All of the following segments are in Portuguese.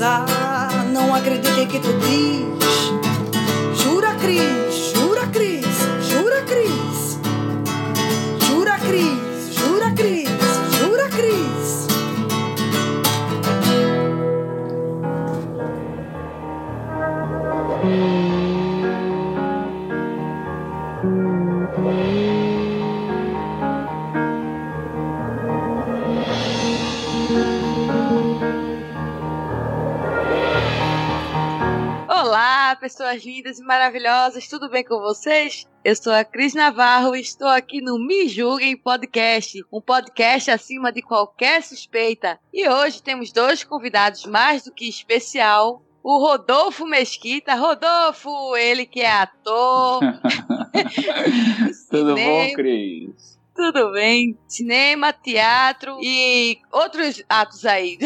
casar. Não acreditei que tu diz. Pessoas lindas e maravilhosas, tudo bem com vocês? Eu sou a Cris Navarro e estou aqui no Me Julguem Podcast, um podcast acima de qualquer suspeita. E hoje temos dois convidados mais do que especial. O Rodolfo Mesquita. Rodolfo, ele que é ator. Tudo bom, Cris? Tudo bem. Cinema, teatro e outros atos aí.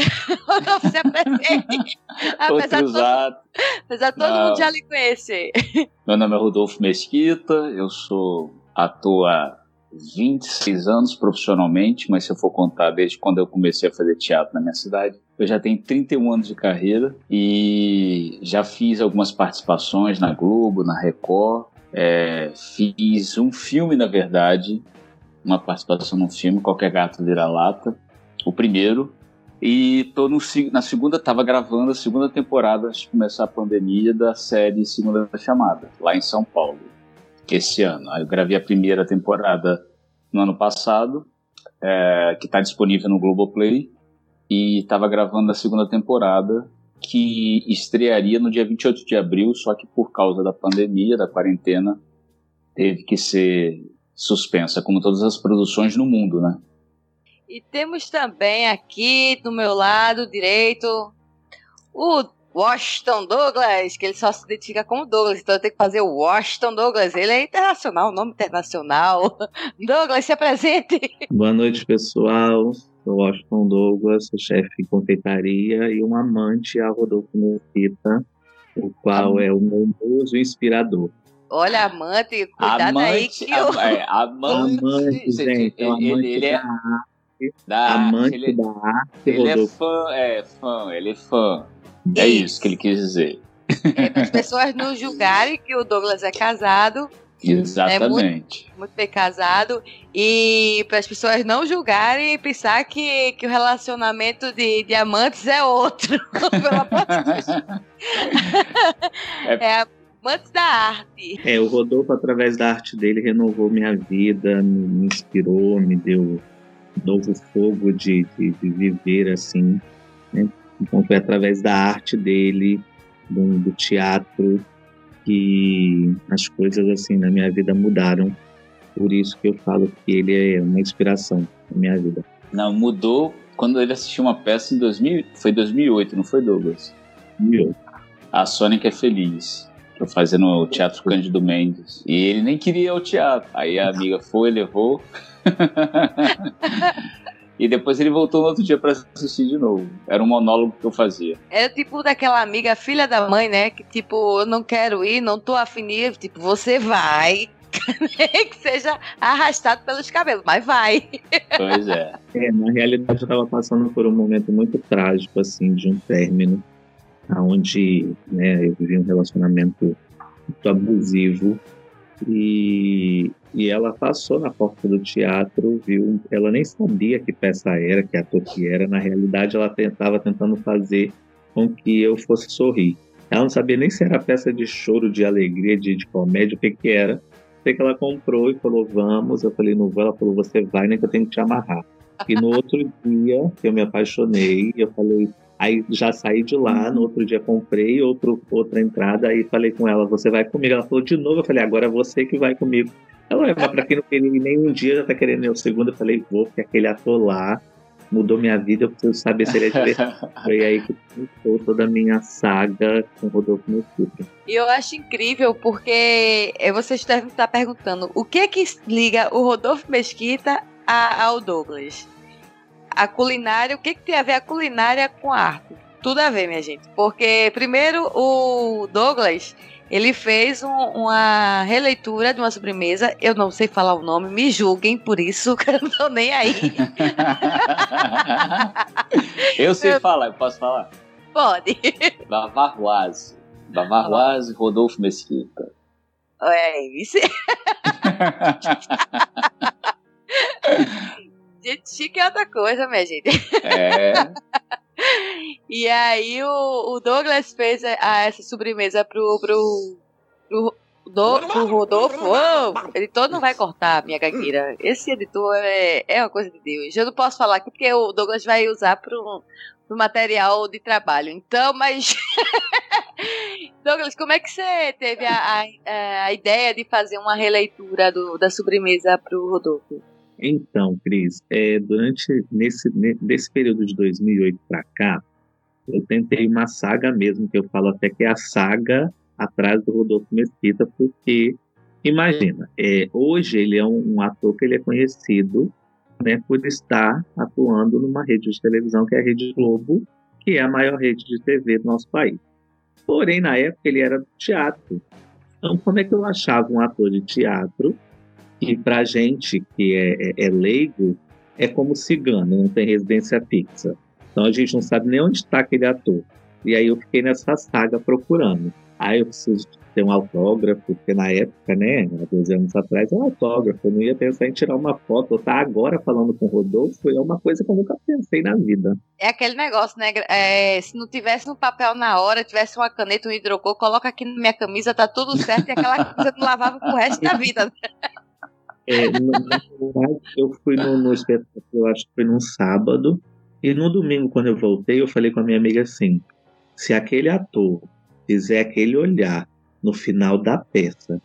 Rodolfo se apresente. Apesar de todo, atos. apesar de todo Não. mundo já lhe conhecer. Meu nome é Rodolfo Mesquita, eu sou ator há 26 anos profissionalmente, mas se eu for contar desde quando eu comecei a fazer teatro na minha cidade, eu já tenho 31 anos de carreira e já fiz algumas participações na Globo, na Record, é, fiz um filme, na verdade, uma participação num filme, Qualquer Gato Vira Lata, o primeiro, e tô no, na segunda, tava gravando a segunda temporada antes de começar a pandemia da série Segunda Chamada, lá em São Paulo, esse ano. Aí eu gravei a primeira temporada no ano passado, é, que está disponível no Globoplay, e estava gravando a segunda temporada, que estrearia no dia 28 de abril, só que por causa da pandemia, da quarentena, teve que ser suspensa, como todas as produções no mundo, né? E temos também aqui do meu lado direito o Washington Douglas, que ele só se identifica como Douglas, então eu tenho que fazer o Washington Douglas. Ele é internacional, nome internacional. Douglas, se apresente. Boa noite, pessoal. Sou Washington Douglas, sou chefe de confeitaria e um amante a Rodolfo Mesquita, o qual é o meu muso inspirador. Olha, amante, cuidado aí que eu... am- é, amante, Amante, gente, é um ele, amante ele é da arte, da amante ele, da arte, ele é fã, é fã, ele é fã. É Isso. isso que ele quis dizer. É, para as pessoas não julgarem que o Douglas é casado, Exatamente. muito bem casado, e para as pessoas não julgarem e pensar que, que o relacionamento de diamantes é outro. Pelo amor de Deus. É amantes da arte. É, o Rodolfo, através da arte dele, renovou minha vida, me, inspirou, me deu novo fogo de, de, de viver assim. Né? Então foi através da arte dele, do, do teatro, que as coisas assim na minha vida mudaram. Por isso que eu falo que ele é uma inspiração na minha vida. Não, mudou quando ele assistiu uma peça em 2000, foi 2008, não foi Douglas? Viu? A Sônica é Feliz, eu fazia no Teatro Cândido Mendes. E ele nem queria ir ao teatro. Aí a amiga foi, levou. e depois ele voltou no outro dia para assistir de novo. Era um monólogo que eu fazia. É tipo daquela amiga, filha da mãe, né? Que tipo, eu não quero ir, não tô afim de ir. Tipo, você vai. que seja arrastado pelos cabelos, mas vai. Pois é. É, na realidade eu estava passando por um momento muito trágico, assim, de um término, onde né, eu vivi um relacionamento muito abusivo e, e ela passou na porta do teatro, viu, ela nem sabia que peça era, que ator que era, na realidade ela estava tentando fazer com que eu fosse sorrir. Ela não sabia nem se era peça de choro, de alegria, de, de comédia, o que que era. Sei que ela comprou e falou, vamos. Eu falei, não vou. Ela falou, você vai, nem que eu tenho que te amarrar. E no outro dia, eu me apaixonei. Eu falei, aí já saí de lá. No outro dia, comprei outro, outra entrada. Aí falei com ela, você vai comigo? Ela falou de novo. Eu falei, agora é você que vai comigo. Ela, "Ué, mas pra quem não queria nem um dia, já tá querendo o segundo. Eu falei, vou, porque aquele ator lá mudou minha vida. Eu preciso saber se ele é divertido. Foi aí que começou toda a minha saga com o Rodolfo Mesquita. E eu acho incrível porque eh, vocês devem estar perguntando o que que liga o Rodolfo Mesquita a- ao Douglas? A culinária, o que, que tem a ver a culinária com a arte? Tudo a ver, minha gente. Porque, primeiro, o Douglas, ele fez um- uma releitura de uma sobremesa. Eu não sei falar o nome, me julguem por isso, que eu não tô nem aí. eu sei falar, eu posso falar. Pode. Bavarroise. Bavarroise, Rodolfo Mesquita. É isso. gente chique é outra coisa, minha gente. É. E aí o, o Douglas fez a, essa sobremesa pro, pro, pro, do, pro Rodolfo. Oh, o editor não vai cortar, minha gagueira. Esse editor é, é uma coisa de Deus. Eu não posso falar aqui porque o Douglas vai usar pro, pro material de trabalho. Então, mas. Douglas, como é que você teve a, a, a ideia de fazer uma releitura do, da sobremesa pro Rodolfo? Então, Cris, é, durante nesse, nesse período de 2008 para cá, eu tentei uma saga mesmo, que eu falo até que é a saga atrás do Rodolfo Mesquita, porque imagina, é, hoje ele é um, um, ator que ele é conhecido né, por estar atuando numa rede de televisão que é a Rede Globo, que é a maior rede de TV do nosso país. Porém, na época ele era do teatro. Então, como é que eu achava um ator de teatro que para gente que é, é, é, leigo é como cigano, não tem residência fixa. Então a gente não sabe nem onde está aquele ator. E aí eu fiquei nessa saga procurando. Aí eu preciso ter um autógrafo, porque na época, né, há 12 anos atrás, é um autógrafo. Eu não ia pensar em tirar uma foto. Eu tá agora falando com o Rodolfo, é uma coisa que eu nunca pensei na vida. É aquele negócio, né? É, se não tivesse um papel na hora, tivesse uma caneta, um hidrocor, coloca aqui na minha camisa, tá tudo certo, e aquela camisa não lavava pro resto da vida. É, eu fui no, no espetáculo, eu acho que foi num sábado, e no domingo, quando eu voltei, eu falei com a minha amiga assim: se aquele ator fizer aquele olhar no final da peça,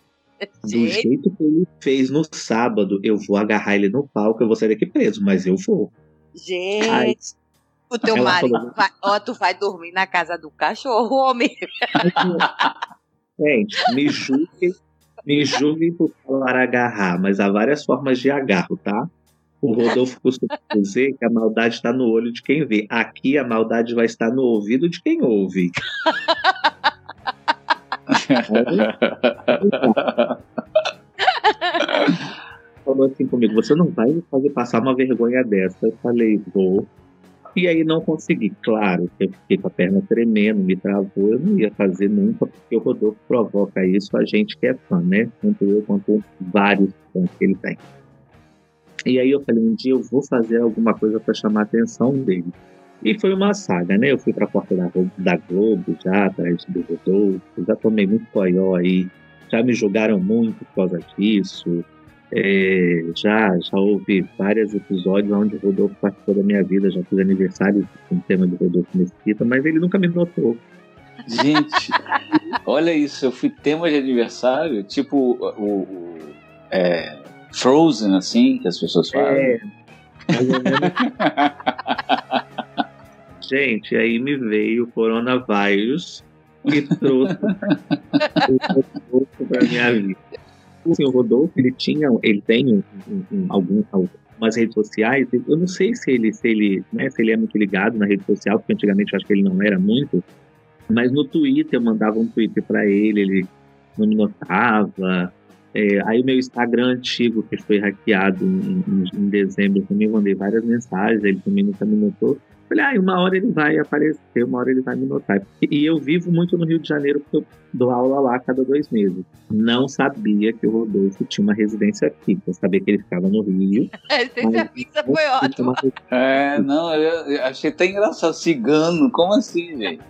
do jeito que ele fez no sábado, eu vou agarrar ele no palco, eu vou sair daqui preso, mas eu vou. Gente, Aí, o teu marido, falou, vai, ó, tu vai dormir na casa do cachorro, homem. Gente, me julgue me julguem por falar agarrar, mas há várias formas de agarro, tá? O Rodolfo costuma dizer que a maldade está no olho de quem vê. Aqui a maldade vai estar no ouvido de quem ouve. Falou assim comigo: você não vai me fazer passar uma vergonha dessa. Eu falei: vou. E aí não consegui. Claro, eu fiquei com a perna tremendo, me travou, eu não ia fazer nunca, porque o Rodolfo provoca isso a gente que é fã, né? Tanto eu quanto vários fãs que ele tem. E aí eu falei, um dia eu vou fazer alguma coisa para chamar a atenção dele. E foi uma saga, né? Eu fui para a porta da, da Globo já, atrás do Rodolfo, já tomei muito coió aí, já me julgaram muito por causa disso. É, já, já houve vários episódios onde o Rodolfo participou da minha vida, já fiz aniversário com o tema de Rodolfo Mesquita, mas ele nunca me notou. Gente, olha isso, eu fui tema de aniversário, tipo o, o é, Frozen, assim, que as pessoas falam. É, Gente, aí me veio o coronavírus e trouxe o para minha vida assim, o Rodolfo, ele tinha, ele tem um, um, um, algum, algumas redes sociais, eu não sei se ele, se ele, né, se ele é muito ligado na rede social, porque antigamente eu acho que ele não era muito, mas no Twitter eu mandava um Twitter para ele, ele não me notava. É, aí o meu Instagram antigo, que foi hackeado em, em, em dezembro, eu também mandei várias mensagens, ele também nunca me notou. Falei, ah, uma hora ele vai aparecer, uma hora ele vai me notar. E eu vivo muito no Rio de Janeiro porque eu dou aula lá a cada dois meses. Não sabia que o Rodolfo tinha uma residência fixa. Eu sabia que ele ficava no Rio. A residência fixa foi ótimo. É, não, eu achei até engraçado. Cigano, como assim, gente?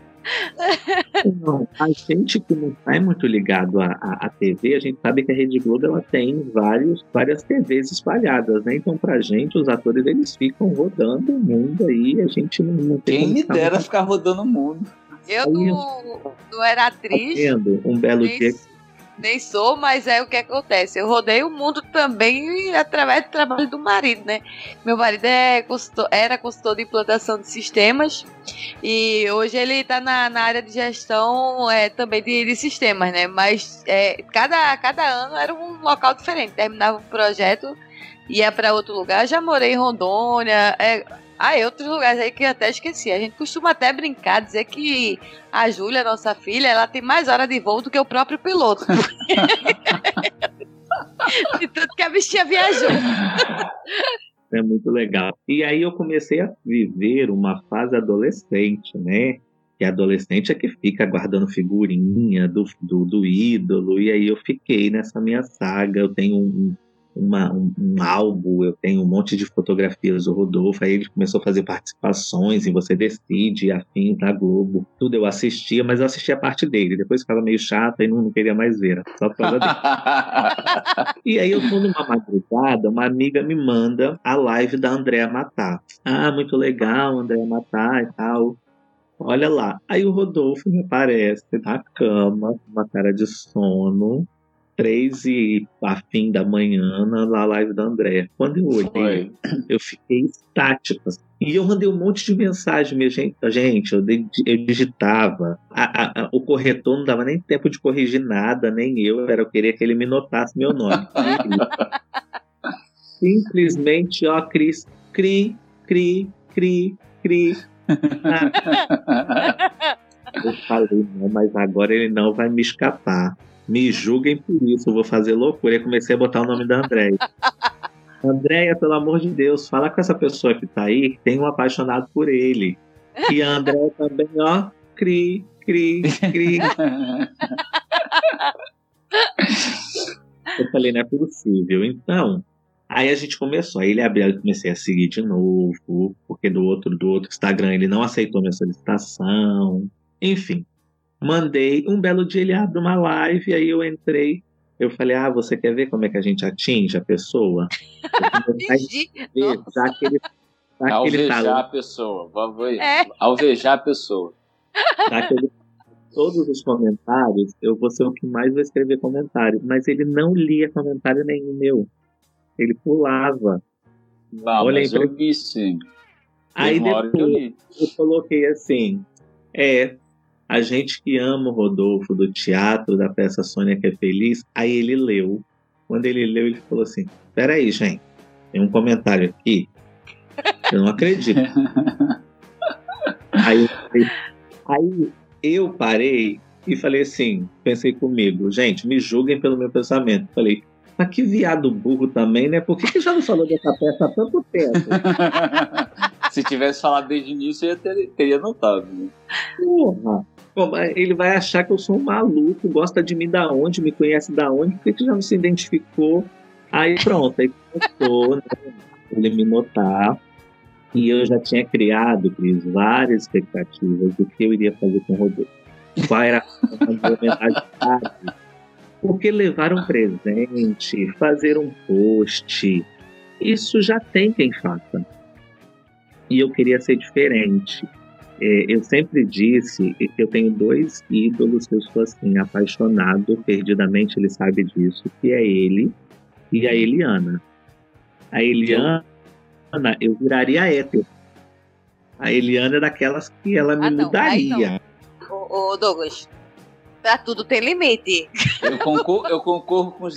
Não, a gente que não está muito ligado à, à, à, TV, a gente sabe que a Rede Globo ela tem vários, várias TVs espalhadas, né? Então, pra gente, os atores eles ficam rodando o mundo aí, a gente não, não tem. Quem me dera ficar rodando o mundo. Eu não, não era atriz. Tá um belo dia nem sou, mas é o que acontece. Eu rodei o mundo também através do trabalho do marido, né? Meu marido é consultor, era consultor de implantação de sistemas e hoje ele está na, na, área de gestão é, também de, de sistemas, né? Mas é, cada, cada ano era um local diferente. Terminava um projeto, ia para outro lugar. Já morei em Rondônia. É, ah, e outros lugares aí que eu até esqueci. A gente costuma até brincar, dizer que a Júlia, nossa filha, ela tem mais hora de voo do que o próprio piloto. de tudo que a bichinha viajou. É muito legal. E aí eu comecei a viver uma fase adolescente, né? que adolescente é que fica guardando figurinha do, do, do ídolo, e aí eu fiquei nessa minha saga. Eu tenho um, uma, um, um, álbum, eu tenho um monte de fotografias do Rodolfo, aí ele começou a fazer participações em Você Decide, afim da Globo, tudo eu assistia, mas eu assistia a parte dele, depois ficava meio chato e não, não queria mais ver, só por causa dele. e aí eu tô numa madrugada, uma amiga me manda a live da Andréa Matar. Ah, muito legal, Andréa Matar e tal. Olha lá. Aí o Rodolfo me aparece na cama, com uma cara de sono, três e a fim da manhã na live da André. Quando eu olhei, eu fiquei estático. Assim. E eu mandei um monte de mensagem, minha gente. Gente, eu, eu digitava. A, a, o corretor não dava nem tempo de corrigir nada, nem eu. Era, eu queria que ele me notasse meu nome. Simplesmente, ó, Cris, cri, cri, cri, cri. eu falei, não, mas agora ele não vai me escapar. Me julguem por isso, eu vou fazer loucura. E comecei a botar o nome da Andréia. Andréia, pelo amor de Deus, fala com essa pessoa que tá aí, que tem um apaixonado por ele. E a Andréia também, ó, cri, cri, cri. eu falei, não é possível. Então, aí a gente começou. Aí ele abriu, eu comecei a seguir de novo, porque do outro, do outro Instagram ele não aceitou minha solicitação. Enfim, Mandei, um belo dia ele abre uma live, aí eu entrei. Eu falei, ah, você quer ver como é que a gente atinge a pessoa? ver, já que ele, já Alvejar a pessoa. É. Alvejar a pessoa. Já que ele, todos os comentários, eu vou ser o que mais vai escrever comentário. Mas ele não lia comentário nenhum meu. Ele pulava. Não, Olha mas eu vi sim. Aí depois eu, eu coloquei assim, é, a gente que ama o Rodolfo do teatro, da peça Sônia que é Feliz, aí ele leu. Quando ele leu, ele falou assim: Peraí, gente, tem um comentário aqui. Eu não acredito. aí, aí eu parei e falei assim: pensei comigo, gente, me julguem pelo meu pensamento. Falei, mas que viado burro também, né? Por que, que já não falou dessa peça há tanto tempo? Se tivesse falado desde o início, eu ter, teria notado. Né? Porra! Ele vai achar que eu sou um maluco, gosta de mim da onde, me conhece da onde, porque que já não se identificou. Aí pronto, aí começou né, ele me notar. E eu já tinha criado, Cris, várias expectativas do que eu iria fazer com o Rodolfo. Qual era a homenagem Porque levar um presente, fazer um post, isso já tem quem faça. E eu queria ser diferente. É, eu sempre disse que eu tenho dois ídolos que eu sou assim, apaixonado, perdidamente ele sabe disso, que é ele e a Eliana. A Eliana, eu viraria hétero. A Eliana é daquelas que ela me ah, não, mudaria. Ô, ô, Douglas, pra tudo tem limite. Eu concorro, eu concorro com os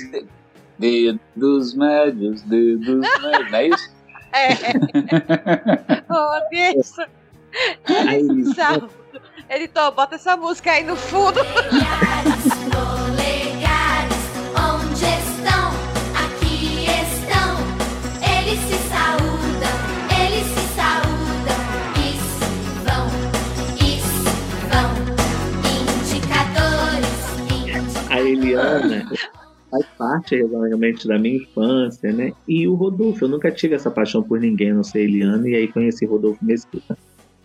dedos médios, dedos médios, não é isso? É. oh. Aí, Editor, bota essa música aí no fundo. A Eliana faz parte realmente da minha infância, né? E o Rodolfo, eu nunca tive essa paixão por ninguém, não sei Eliana, e aí conheci Rodolfo Mesquita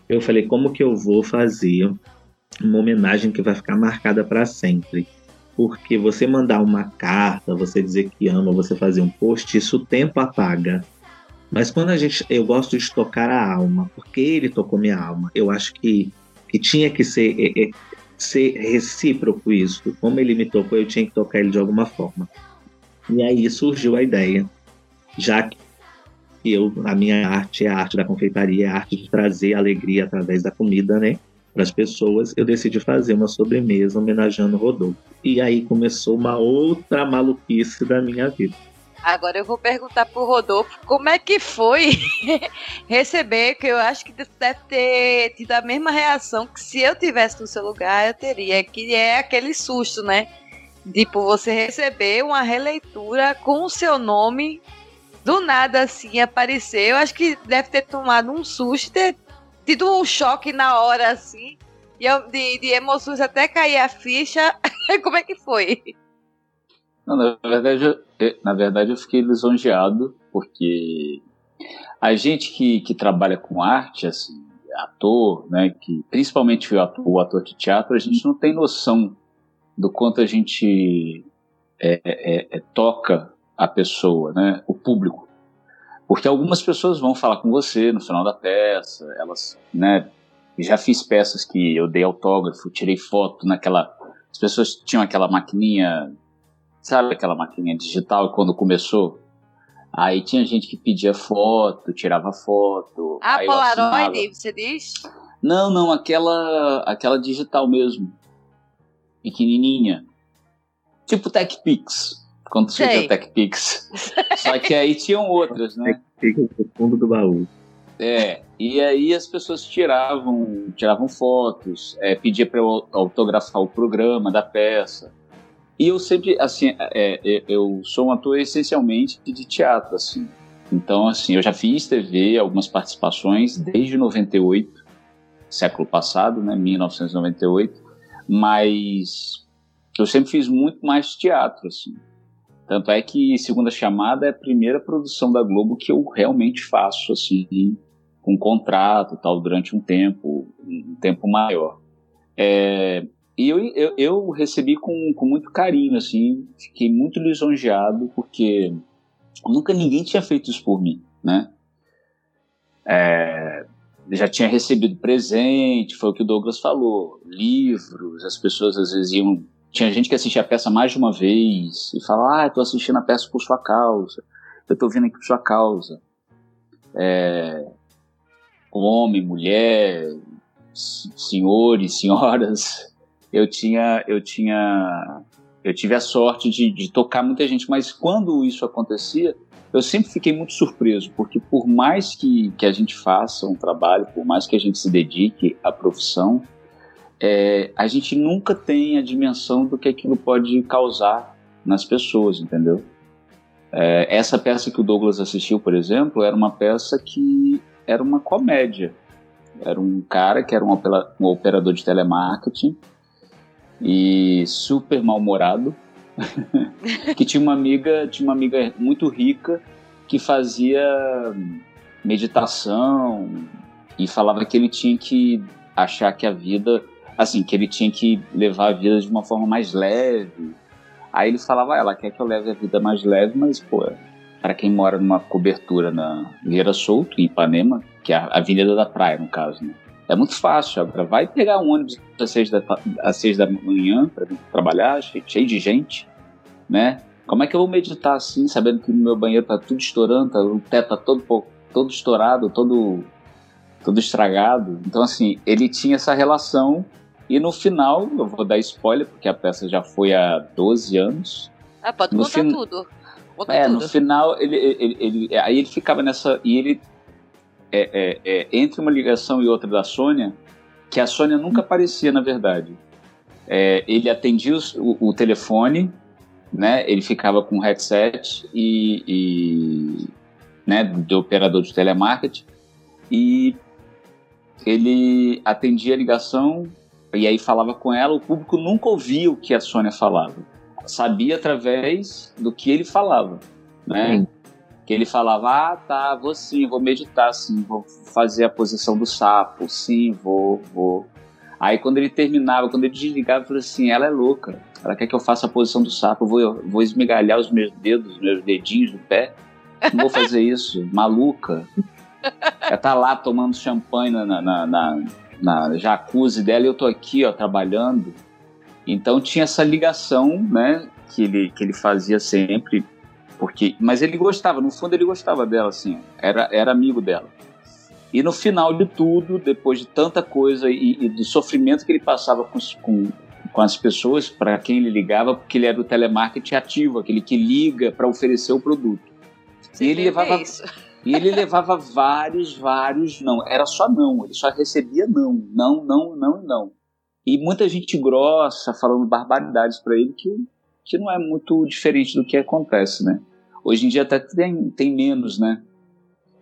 eu falei, como que eu vou fazer uma homenagem que vai ficar marcada para sempre? Porque você mandar uma carta, você dizer que ama, você fazer um post, isso o tempo apaga. Mas quando a gente, eu gosto de tocar a alma, porque ele tocou minha alma. Eu acho que, que tinha que ser, é, é, ser recíproco isso. Como ele me tocou, eu tinha que tocar ele de alguma forma. E aí surgiu a ideia, já que eu, a minha arte é a arte da confeitaria, é a arte de trazer alegria através da comida, né? Para as pessoas, eu decidi fazer uma sobremesa homenageando o Rodolfo. E aí começou uma outra maluquice da minha vida. Agora eu vou perguntar pro Rodolfo como é que foi receber, que eu acho que deve ter tido a mesma reação que se eu tivesse no seu lugar eu teria, que é aquele susto, né? Tipo, você receber uma releitura com o seu nome do nada assim aparecer. Eu acho que deve ter tomado um susto, ter tido um choque na hora assim. de, de emoções até cair a ficha. Como é que foi? Não, na verdade, eu, na verdade, eu fiquei lisonjeado, porque a gente que, que trabalha com arte, assim, ator, né, que principalmente o ator, o ator de teatro, a gente não tem noção do quanto a gente é, é, é, toca a pessoa, né, o público. Porque algumas pessoas vão falar com você no final da peça, elas, né, já fiz peças que eu dei autógrafo, tirei foto naquela. As pessoas tinham aquela maquininha, sabe aquela maquininha digital quando começou? Aí tinha gente que pedia foto, tirava foto. Ah, Polaroid, você diz? Não, não, aquela, aquela digital mesmo. Pequenininha. Tipo TechPix. Quando surgiu o TechPix. Só que aí tinham outras, né? TechPix no fundo do baú. É, e aí as pessoas tiravam, tiravam fotos, é, pedia para eu autografar o programa da peça. E eu sempre, assim, é, é, eu sou um ator essencialmente de teatro, assim. Então, assim, eu já fiz TV, algumas participações desde 98, século passado, né, 1998, mas eu sempre fiz muito mais teatro, assim. Tanto é que Segunda Chamada é a primeira produção da Globo que eu realmente faço, assim, com contrato tal durante um tempo, um tempo maior. É, e eu, eu, eu, recebi com, com muito carinho, assim, fiquei muito lisonjeado, porque nunca ninguém tinha feito isso por mim, né? É, já tinha recebido presente, foi o que o Douglas falou, livros, as pessoas às vezes iam. Tinha gente que assistia a peça mais de uma vez e falava, ah, estou assistindo a peça por sua causa, eu estou vindo aqui por sua causa. É, homem, mulher, senhores, senhoras. Eu tinha, eu tinha, eu tive a sorte de, de tocar muita gente, mas quando isso acontecia, eu sempre fiquei muito surpreso, porque por mais que, que a gente faça um trabalho, por mais que a gente se dedique à profissão, é, a gente nunca tem a dimensão do que aquilo pode causar nas pessoas, entendeu? É, essa peça que o Douglas assistiu, por exemplo, era uma peça que era uma comédia. Era um cara que era um, um operador de telemarketing e super mal-humorado, que tinha uma amiga, tinha uma amiga muito rica que fazia meditação e falava que ele tinha que achar que a vida, assim, que ele tinha que levar a vida de uma forma mais leve. Aí ele falava, ah, ela quer que eu leve a vida mais leve, mas pô, para quem mora numa cobertura na Vieira Solto, em Ipanema, que é a Avenida da Praia, no caso, né? É muito fácil. Agora, vai pegar um ônibus às seis da, às seis da manhã para trabalhar, cheio de gente, né? Como é que eu vou meditar assim, sabendo que no meu banheiro tá tudo estourando, tá, o teto tá todo, todo estourado, todo, todo estragado? Então, assim, ele tinha essa relação e no final, eu vou dar spoiler, porque a peça já foi há 12 anos. Ah, pode no contar fin... tudo é, tudo. no final, ele, ele, ele, aí ele ficava nessa. E ele. É, é, é, entre uma ligação e outra da Sônia, que a Sônia nunca aparecia, na verdade. É, ele atendia o, o, telefone, né? Ele ficava com o headset e, e né, do operador de telemarketing e ele atendia a ligação e aí falava com ela. O público nunca ouvia o que a Sônia falava sabia através do que ele falava, né? Que ele falava, ah, tá, vou sim, vou meditar sim, vou fazer a posição do sapo, sim, vou, vou. Aí quando ele terminava, quando ele desligava, eu falei assim, ela é louca, ela quer que eu faça a posição do sapo, eu vou, vou esmigalhar os meus dedos, os meus dedinhos do pé, não vou fazer isso, maluca. Ela tá lá tomando champanhe na, na, na, na jacuzzi dela e eu tô aqui, ó, trabalhando. Então tinha essa ligação, né, que ele, que ele fazia sempre, porque, mas ele gostava, no fundo ele gostava dela, assim, era, era amigo dela. E no final de tudo, depois de tanta coisa e, e do sofrimento que ele passava com, com, com as pessoas para quem ele ligava, porque ele era o telemarketing ativo, aquele que liga para oferecer o produto. Sim, e ele levava isso. E ele levava vários, vários não. Era só não. Ele só recebia não. Não, não, não, não. E muita gente grossa falando barbaridades para ele que, que não é muito diferente do que acontece, né? Hoje em dia até tem, tem menos, né?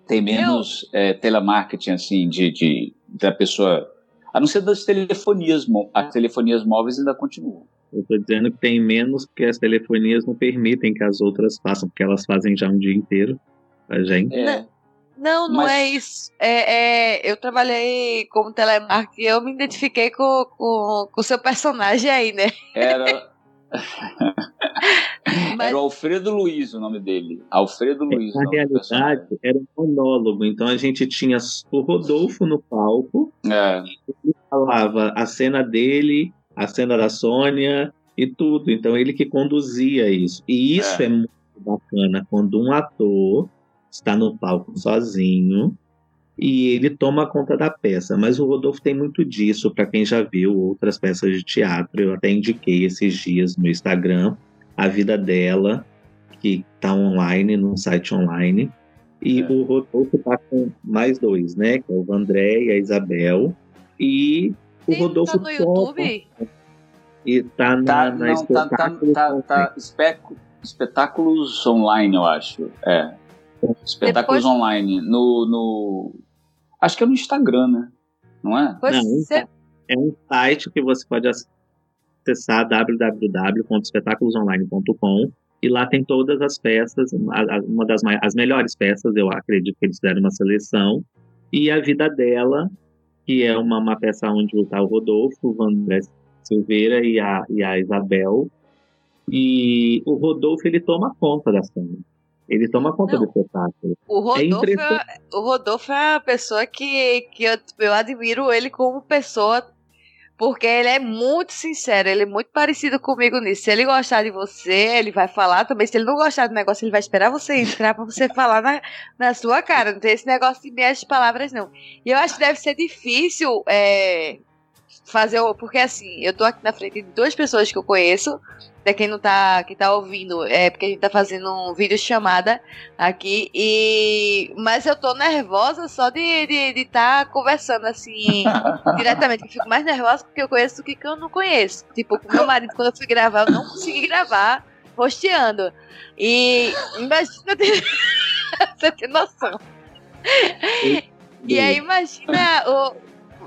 Tem menos é, telemarketing, assim, de, de, da pessoa... A não ser das telefonias, as telefonias móveis ainda continuam. Eu estou dizendo que tem menos porque as telefonias não permitem que as outras façam, porque elas fazem já um dia inteiro pra gente. É. Não, não Mas... é isso. É, é, eu trabalhei como telemarketing e eu me identifiquei com o com, seu personagem aí, né? Era. Mas... Era o Alfredo Luiz o nome dele. Alfredo é, Luiz. Na realidade, era um monólogo. Então a gente tinha o Rodolfo no palco. É. Ele falava a cena dele, a cena da Sônia e tudo. Então ele que conduzia isso. E isso é, é muito bacana quando um ator está no palco sozinho e ele toma conta da peça. Mas o Rodolfo tem muito disso, para quem já viu outras peças de teatro. Eu até indiquei esses dias no Instagram a vida dela, que está online, num site online. E é. o Rodolfo está com mais dois, né? Que é o André e a Isabel. E o Sim, Rodolfo. Tá no YouTube? E tá na, tá, na não, tá, tá, tá, tá espetáculos online, eu acho. É. Espetáculos Depois... online. No, no. Acho que é no Instagram, né? Não é? Não, é, é um site que você pode acessar www.espetaculosonline.com e lá tem todas as peças, uma das as melhores peças, eu acredito que eles fizeram uma seleção, e a vida dela, que é uma, uma peça onde está o Rodolfo, o André Silveira e a, e a Isabel. E o Rodolfo ele toma conta da cena. Ele toma conta Não, do espetáculo. O é Rodolfo é, o Rodolfo é a pessoa que, que eu, eu admiro ele como pessoa porque ele é muito sincero, ele é muito parecido comigo nisso. Se ele gostar de você, ele vai falar também. Se ele não gostar do negócio, ele vai esperar você entrar pra você falar na, na sua cara. Não tem esse negócio de meias palavras, não. E eu acho que deve ser difícil é, fazer. Porque assim, eu tô aqui na frente de duas pessoas que eu conheço Pra quem não tá, que tá ouvindo, é porque a gente tá fazendo um vídeo chamada aqui e mas eu tô nervosa só de estar de, de tá conversando assim diretamente. Eu fico mais nervosa porque eu conheço do que, que eu não conheço. Tipo, com meu marido, quando eu fui gravar, eu não consegui gravar rosteando. E imagina ter... você tem noção. E aí imagina o,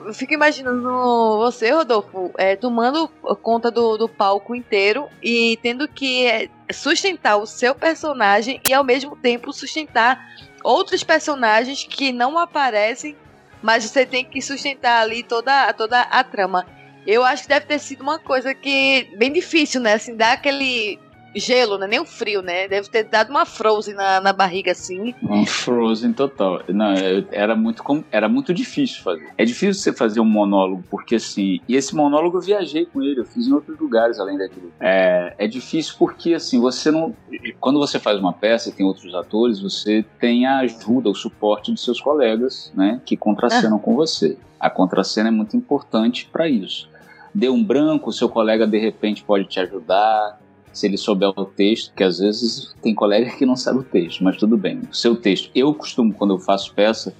eu fico imaginando você, Rodolfo, é, tomando conta do, do palco inteiro e tendo que é, sustentar o seu personagem e ao mesmo tempo sustentar outros personagens que não aparecem, mas você tem que sustentar ali toda, toda a trama. Eu acho que deve ter sido uma coisa que bem difícil, né? Assim, dar aquele gelo, né? Nem o frio, né? Deve ter dado uma frozen na, na barriga, assim. Um frozen total. Não, era muito, era muito difícil fazer. É difícil você fazer um monólogo, porque assim... E esse monólogo eu viajei com ele, eu fiz em outros lugares além daquilo. É, é difícil porque, assim, você não... Quando você faz uma peça e tem outros atores, você tem a ajuda, o suporte de seus colegas, né? Que contracenam ah. com você. A contracena é muito importante para isso. Deu um branco, seu colega de repente pode te ajudar se ele souber o texto, que às vezes tem colega que não sabe o texto, mas tudo bem. O seu texto, eu costumo, quando eu faço peça,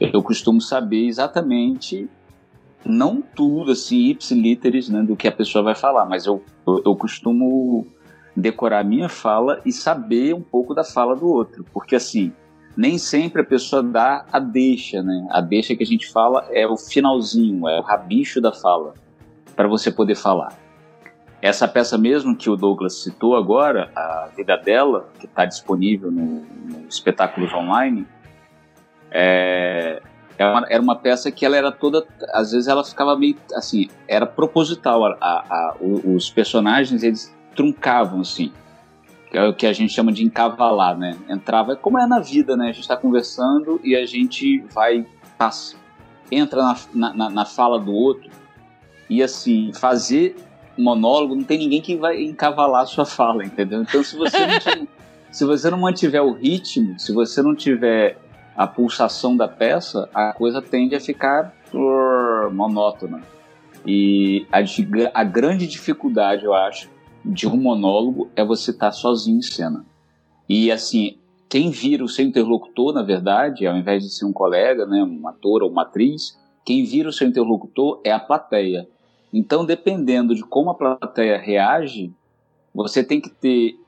eu costumo saber exatamente, não tudo assim, ipsiliteris, né, do que a pessoa vai falar, mas eu, eu, eu costumo decorar a minha fala e saber um pouco da fala do outro, porque assim, nem sempre a pessoa dá a deixa, né? A deixa que a gente fala é o finalzinho, é o rabicho da fala, para você poder falar. Essa peça mesmo que o Douglas citou agora, a vida dela, que está disponível no, no espetáculos online, é, uma, era, uma, peça que ela era toda, às vezes ela ficava meio assim, era proposital, a, a, os personagens eles truncavam assim, que é o que a gente chama de encavalar, né? Entrava, como é na vida, né? A gente está conversando e a gente vai, passa, entra na, na, na fala do outro e assim, fazer monólogo, não tem ninguém que vai encavalar a sua fala, entendeu? Então, se você não, tiver, se você não mantiver o ritmo, se você não tiver a pulsação da peça, a coisa tende a ficar monótona. E a, a grande dificuldade, eu acho, de um monólogo é você estar tá sozinho em cena. E assim, quem vira o seu interlocutor, na verdade, ao invés de ser um colega, né, um ator ou uma atriz, quem vira o seu interlocutor é a plateia. Então, dependendo de como a plateia reage, você tem que ter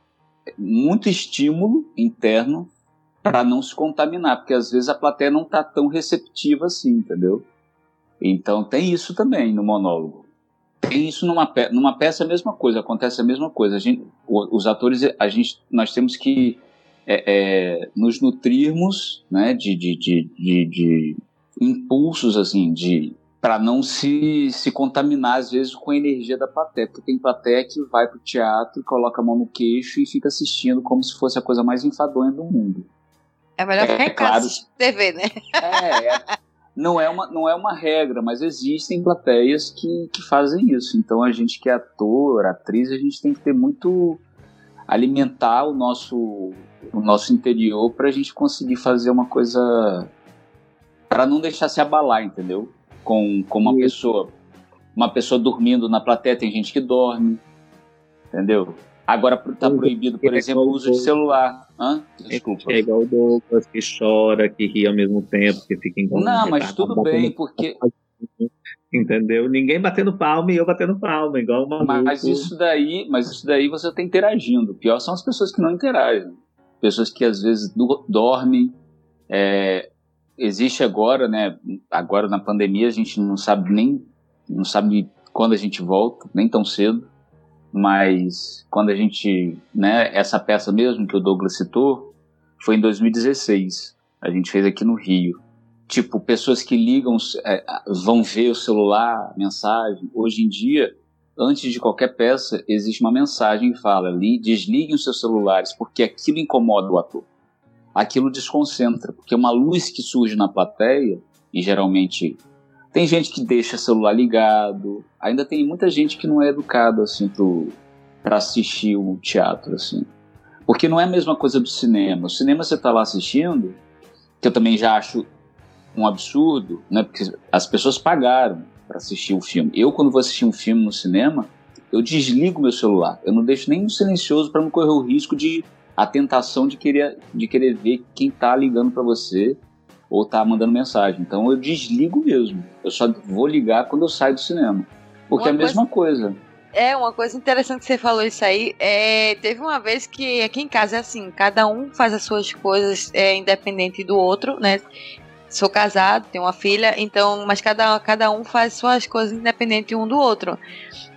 muito estímulo interno para não se contaminar, porque às vezes a plateia não está tão receptiva assim, entendeu? Então tem isso também no monólogo. Tem isso numa, pe numa peça a mesma coisa, acontece a mesma coisa. A gente, os atores, a gente, nós temos que é, é, nos nutrirmos né, de, de, de, de, de impulsos assim, de para não se, se contaminar às vezes com a energia da plateia, porque tem plateia que vai pro teatro, coloca a mão no queixo e fica assistindo como se fosse a coisa mais enfadonha do mundo. É melhor ficar é, em casa claro, TV, né? É, é, não é uma, não é uma regra, mas existem plateias que, que fazem isso. Então a gente que é ator, atriz, a gente tem que ter muito alimentar o nosso o nosso interior para a gente conseguir fazer uma coisa para não deixar se abalar, entendeu? Com, com uma pessoa uma pessoa dormindo na plateia, tem gente que dorme, entendeu? Agora tá proibido, por exemplo, o uso de celular. Hã? Desculpa. É igual o Douglas que chora, que ri ao mesmo tempo, que fica em Não, mas tudo bem, porque. Entendeu? Ninguém batendo palma e eu batendo palma, igual uma. Mas isso daí, mas isso daí você está interagindo. O pior são as pessoas que não interagem. Pessoas que às vezes dormem. É, existe agora, né? Agora na pandemia a gente não sabe nem não sabe quando a gente volta, nem tão cedo mas quando a gente, né, essa peça mesmo que o Douglas citou, foi em 2016. A gente fez aqui no Rio. Tipo, pessoas que ligam, é, vão ver o celular, mensagem. Hoje em dia, antes de qualquer peça, existe uma mensagem que fala ali, desliguem os seus celulares, porque aquilo incomoda o ator. Aquilo desconcentra, porque uma luz que surge na plateia, e geralmente tem gente que deixa celular ligado. Ainda tem muita gente que não é educada assim para assistir o teatro assim. Porque não é a mesma coisa do cinema. O cinema você está lá assistindo, que eu também já acho um absurdo, né? Porque as pessoas pagaram para assistir o filme. Eu quando vou assistir um filme no cinema, eu desligo meu celular. Eu não deixo nem silencioso para não correr o risco de a tentação de querer de querer ver quem está ligando para você ou tá mandando mensagem. Então eu desligo mesmo. Eu só vou ligar quando eu saio do cinema. Porque uma é a mesma coisa... coisa. É, uma coisa interessante que você falou isso aí. É, teve uma vez que aqui em casa é assim, cada um faz as suas coisas é, independente do outro, né? Sou casado, tenho uma filha, então, mas cada, cada um faz suas coisas independente um do outro.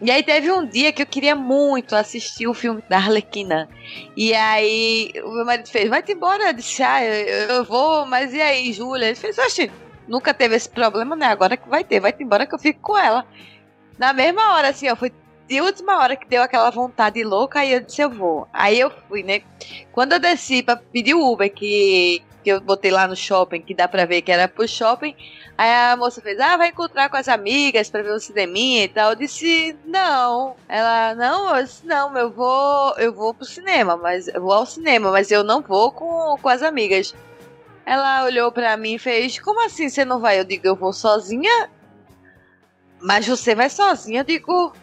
E aí teve um dia que eu queria muito assistir o filme da Arlequina. E aí o meu marido fez, vai-te embora. Eu disse, ah, eu, eu, vou, mas e aí, Júlia? Ele fez, oxe, nunca teve esse problema, né? Agora que vai ter, vai-te embora que eu fico com ela. Na mesma hora, assim, ó, foi de última hora que deu aquela vontade louca, aí eu disse, eu vou. Aí eu fui, né? Quando eu desci pra pedir o Uber, que, que eu botei lá no shopping, que dá pra ver que era pro shopping, Aí a moça fez, ah, vai encontrar com as amigas pra ver o cineminha e tal. Eu disse, não. Ela, não, eu disse, não, eu vou, eu vou pro cinema, mas eu vou ao cinema, mas eu não vou com, com as amigas. Ela olhou pra mim e fez, como assim você não vai? Eu digo, eu vou sozinha. Mas você vai sozinha? Eu digo,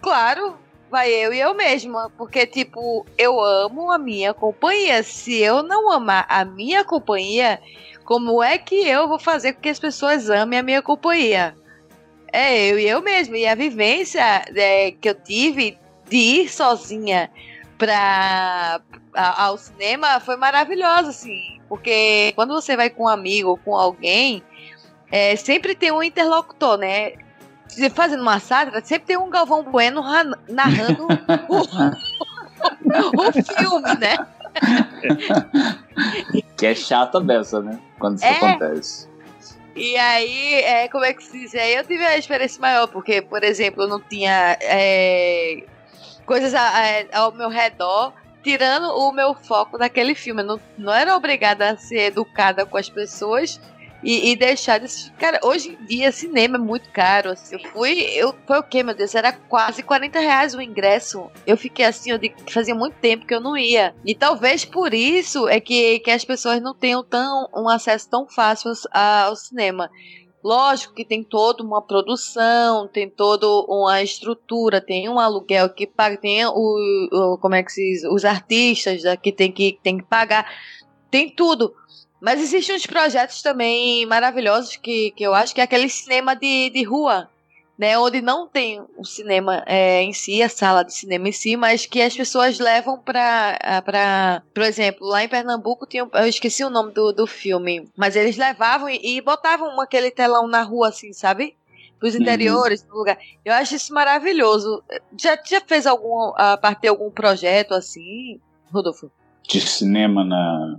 claro, vai eu e eu mesma. Porque, tipo, eu amo a minha companhia. Se eu não amar a minha companhia, como é que eu vou fazer com que as pessoas amem a minha companhia? É eu e eu mesmo. E a vivência é, que eu tive de ir sozinha para ao cinema foi maravilhosa, assim. Porque quando você vai com um amigo ou com alguém, é, sempre tem um interlocutor, né? Fazendo uma sátira, sempre tem um Galvão Bueno narrando o, o filme, né? que é chata dessa, né? Quando isso é. acontece. E aí, é, como é que se diz? Aí eu tive a experiência maior, porque, por exemplo, eu não tinha é, coisas a, a, ao meu redor, tirando o meu foco daquele filme. Eu não, não era obrigada a ser educada com as pessoas e, e deixar de Cara, hoje em dia cinema é muito caro. Assim, eu fui, eu foi o que, meu Deus? Era quase 40 reais o ingresso. Eu fiquei assim, eu digo fazia muito tempo que eu não ia. E talvez por isso é que, que as pessoas não tenham tão, um acesso tão fácil ao cinema. Lógico que tem toda uma produção, tem toda uma estrutura, tem um aluguel que paga, tem o, o como é que se diz, os artistas que tem que tem que pagar, tem tudo. Mas existem uns projetos também maravilhosos que, que eu acho que é aquele cinema de, de rua, né? Onde não tem o cinema é, em si, a sala de cinema em si, mas que as pessoas levam para, para, por exemplo, lá em Pernambuco tinha, eu esqueci o nome do, do filme, mas eles levavam e, e botavam aquele telão na rua, assim, sabe? pros interiores uhum. do lugar. Eu acho isso maravilhoso. Já, já fez algum, a partir de algum projeto assim, Rodolfo? De cinema na.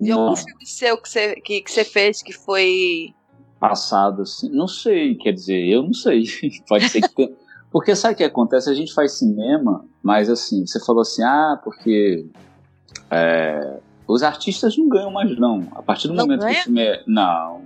De algum filme seu que você, que, que você fez que foi. Passado, assim. Não sei, quer dizer, eu não sei. Pode ser que tenha. Porque sabe o que acontece? A gente faz cinema, mas assim, você falou assim, ah, porque é, os artistas não ganham mais, não. A partir do não momento ganha? que o filme é. Não.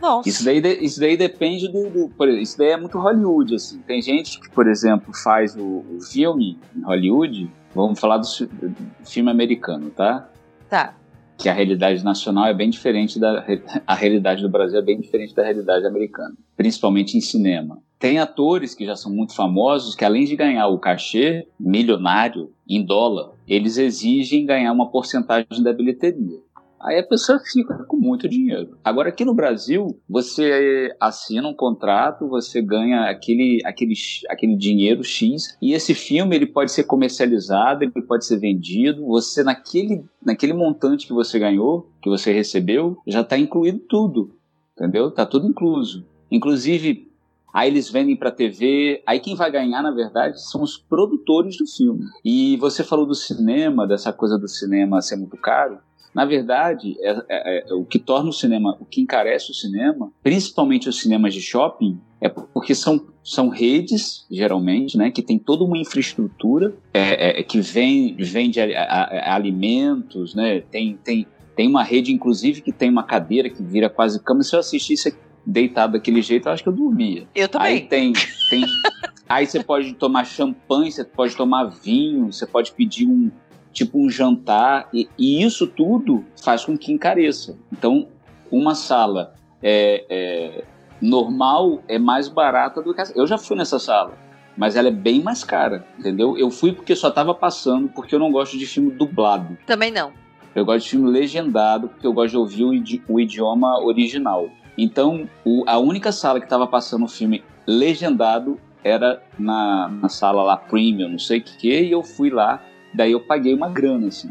Nossa. Isso daí, isso daí depende do, do Isso daí é muito Hollywood, assim. Tem gente que, por exemplo, faz o, o filme em Hollywood. Vamos falar do, do filme americano, tá? Tá que a realidade nacional é bem diferente da a realidade do Brasil é bem diferente da realidade americana, principalmente em cinema. Tem atores que já são muito famosos que além de ganhar o cachê milionário em dólar, eles exigem ganhar uma porcentagem da bilheteria. Aí a pessoa fica com muito dinheiro. Agora aqui no Brasil, você assina um contrato, você ganha aquele, aquele, aquele dinheiro X, e esse filme ele pode ser comercializado, ele pode ser vendido. Você naquele, naquele montante que você ganhou, que você recebeu, já está incluído tudo, entendeu? Está tudo incluso. Inclusive Aí eles vendem para TV. Aí quem vai ganhar, na verdade, são os produtores do filme. E você falou do cinema, dessa coisa do cinema ser muito caro. Na verdade, é, é, é, o que torna o cinema, o que encarece o cinema, principalmente os cinemas de shopping, é porque são, são redes, geralmente, né, que tem toda uma infraestrutura é, é que vem, vende a, a, a alimentos, né, tem, tem, tem uma rede, inclusive, que tem uma cadeira que vira quase cama. Se eu assistisse deitado daquele jeito, eu acho que eu dormia. Eu também. Aí tem, tem aí você pode tomar champanhe, você pode tomar vinho, você pode pedir um, tipo um jantar, e, e isso tudo faz com que encareça. Então, uma sala é, é, normal é mais barata do que a... Eu já fui nessa sala, mas ela é bem mais cara, entendeu? Eu fui porque só estava passando, porque eu não gosto de filme dublado. Também não. Eu gosto de filme legendado, porque eu gosto de ouvir o, idi o idioma original. Então, o, a única sala que estava passando o filme legendado era na, na sala lá premium, não sei o que, que, e eu fui lá Daí eu paguei uma grana, assim.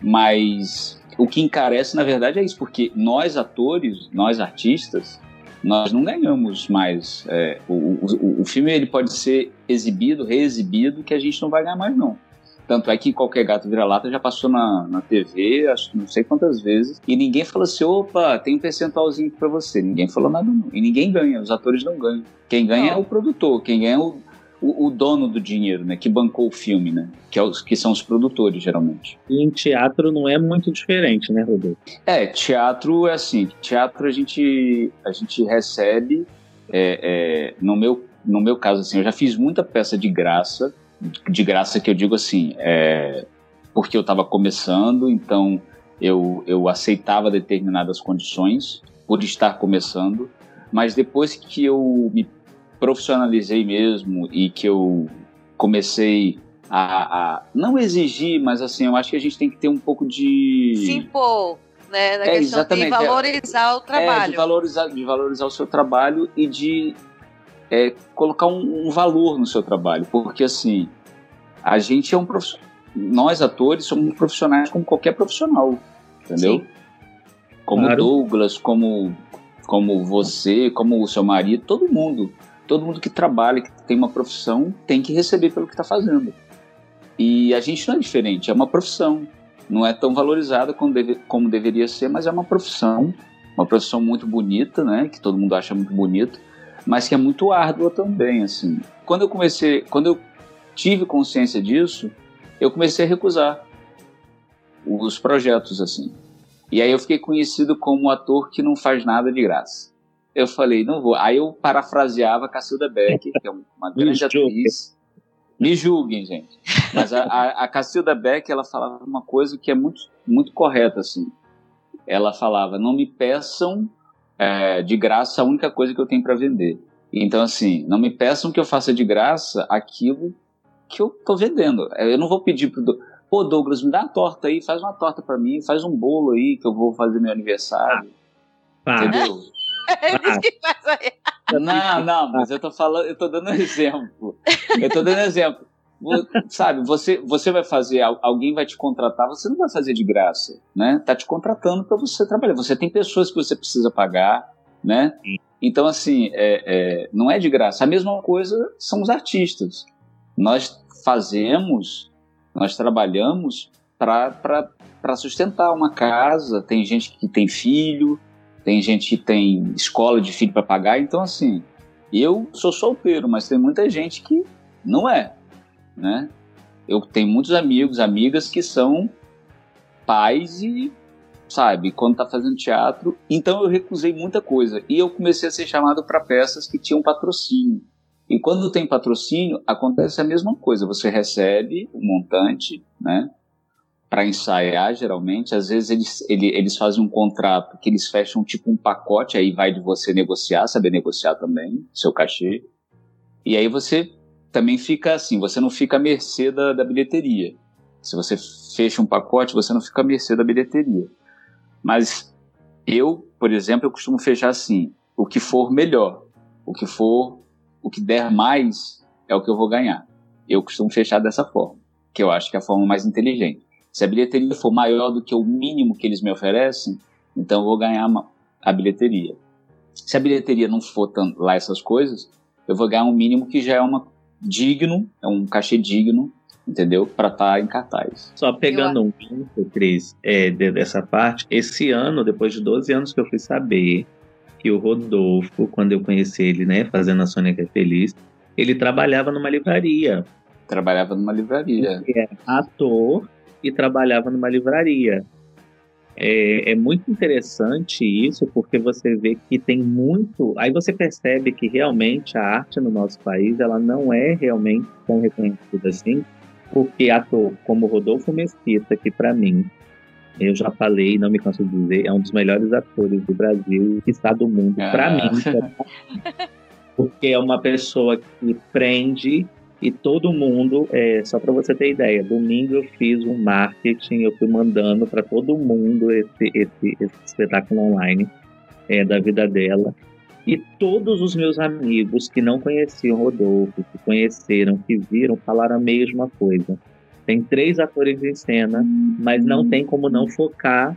Mas o que encarece, na verdade, é isso, porque nós atores, nós artistas, nós não ganhamos mais. É, o, o, o filme ele pode ser exibido, reexibido, que a gente não vai ganhar mais, não. Tanto é que qualquer gato vira-lata já passou na, na TV, acho que não sei quantas vezes, e ninguém falou assim: opa, tem um percentualzinho para você. Ninguém falou nada, não. E ninguém ganha, os atores não ganham. Quem ganha não. é o produtor, quem ganha é o, o, o, dono do dinheiro, né? Que bancou o filme, né? Que, é os, que são os produtores, geralmente. E em teatro não é muito diferente, né, Rodolfo? É, teatro é assim. Teatro a gente, a gente recebe, é, é, no, meu, no meu caso, assim, eu já fiz muita peça de graça, de graça que eu digo assim, é, porque eu estava começando, então eu, eu aceitava determinadas condições por estar começando, mas depois que eu me profissionalizei mesmo e que eu comecei a, a, não exigir, mas assim, eu acho que a gente tem que ter um pouco de se impor, né, na é, questão de é. valorizar o trabalho, é, de valorizar, de valorizar o seu trabalho e de é, colocar um, um, valor no seu trabalho, porque assim, a gente é um profissional, nós atores somos profissionais como qualquer profissional, entendeu? Sim. Como claro. Douglas, como como você, como o seu marido, todo mundo todo mundo que trabalha, que tem uma profissão, tem que receber pelo que está fazendo. E a gente não é diferente, é uma profissão. Não é tão valorizada como, deve, como deveria ser, mas é uma profissão. Uma profissão muito bonita, né? Que todo mundo acha muito bonito, mas que é muito árdua também, assim. Quando eu comecei, quando eu tive consciência disso, eu comecei a recusar os projetos, assim. E aí eu fiquei conhecido como um ator que não faz nada de graça eu falei, não vou. Aí eu parafraseava Cacilda Beck, que é uma grande atriz. Me julguem, gente. Mas a, a, a Cacilda Beck, ela falava uma coisa que é muito, muito correta, assim. Ela falava, não me peçam é, de graça a única coisa que eu tenho para vender. Então, assim, não me peçam que eu faça de graça aquilo que eu tô vendendo. Eu não vou pedir pro... Pô, Douglas, me dá uma torta aí, faz uma torta para mim, faz um bolo aí que eu vou fazer meu aniversário. Ah, Entendeu? Ah. Não, não, mas eu tô falando, eu tô dando um exemplo. Eu tô dando um exemplo. Sabe, você, você vai fazer, alguém vai te contratar, você não vai fazer de graça, né? Tá te contratando para você trabalhar. Você tem pessoas que você precisa pagar, né? Então, assim, é, é, não é de graça. A mesma coisa são os artistas. Nós fazemos, nós trabalhamos para sustentar uma casa. Tem gente que tem filho, tem gente que tem escola de filho para pagar. Então, assim, eu sou solteiro, mas tem muita gente que não é, né? Eu tenho muitos amigos, amigas que são pais e, sabe, quando tá fazendo teatro. Então eu recusei muita coisa. E eu comecei a ser chamado para peças que tinham patrocínio. E quando tem patrocínio, acontece a mesma coisa. Você recebe o um montante, né? Para ensaiar, geralmente. Às vezes eles, eles, eles fazem um contrato que eles fecham tipo um pacote, aí vai de você negociar, saber negociar também, seu cachê. E aí você também fica assim, você não fica à mercê da, da bilheteria. Se você fecha um pacote, você não fica à mercê da bilheteria. Mas eu, por exemplo, eu costumo fechar assim: o que for melhor, o que for, o que der mais é o que eu vou ganhar. Eu costumo fechar dessa forma, que eu acho que é a forma mais inteligente. Se a bilheteria for maior do que o mínimo que eles me oferecem, então eu vou ganhar a bilheteria. Se a bilheteria não for lá essas coisas, eu vou ganhar um mínimo que já é uma digno, é um cachê digno, entendeu? Para estar tá em cartaz. Só pegando um ponto, Cris, é, dessa parte, esse ano, depois de 12 anos que eu fui saber que o Rodolfo, quando eu conheci ele, né, fazendo a Sônia que é Feliz, ele trabalhava numa livraria. Trabalhava numa livraria. Ele é ator e trabalhava numa livraria. É, é, muito interessante isso, porque você vê que tem muito. Aí você percebe que realmente a arte no nosso país ela não é realmente tão reconhecida assim, porque ator como Rodolfo Mesquita, que para mim, eu já falei, não me canso de dizer, é um dos melhores atores do Brasil e está do mundo, ah. para mim. Porque é uma pessoa que prende e todo mundo, é, só para você ter ideia, domingo eu fiz um marketing, eu fui mandando para todo mundo esse, esse, esse espetáculo online é, da vida dela. E todos os meus amigos que não conheciam Rodolfo, que conheceram, que viram, falaram a mesma coisa. Tem três atores em cena, mas não tem como não focar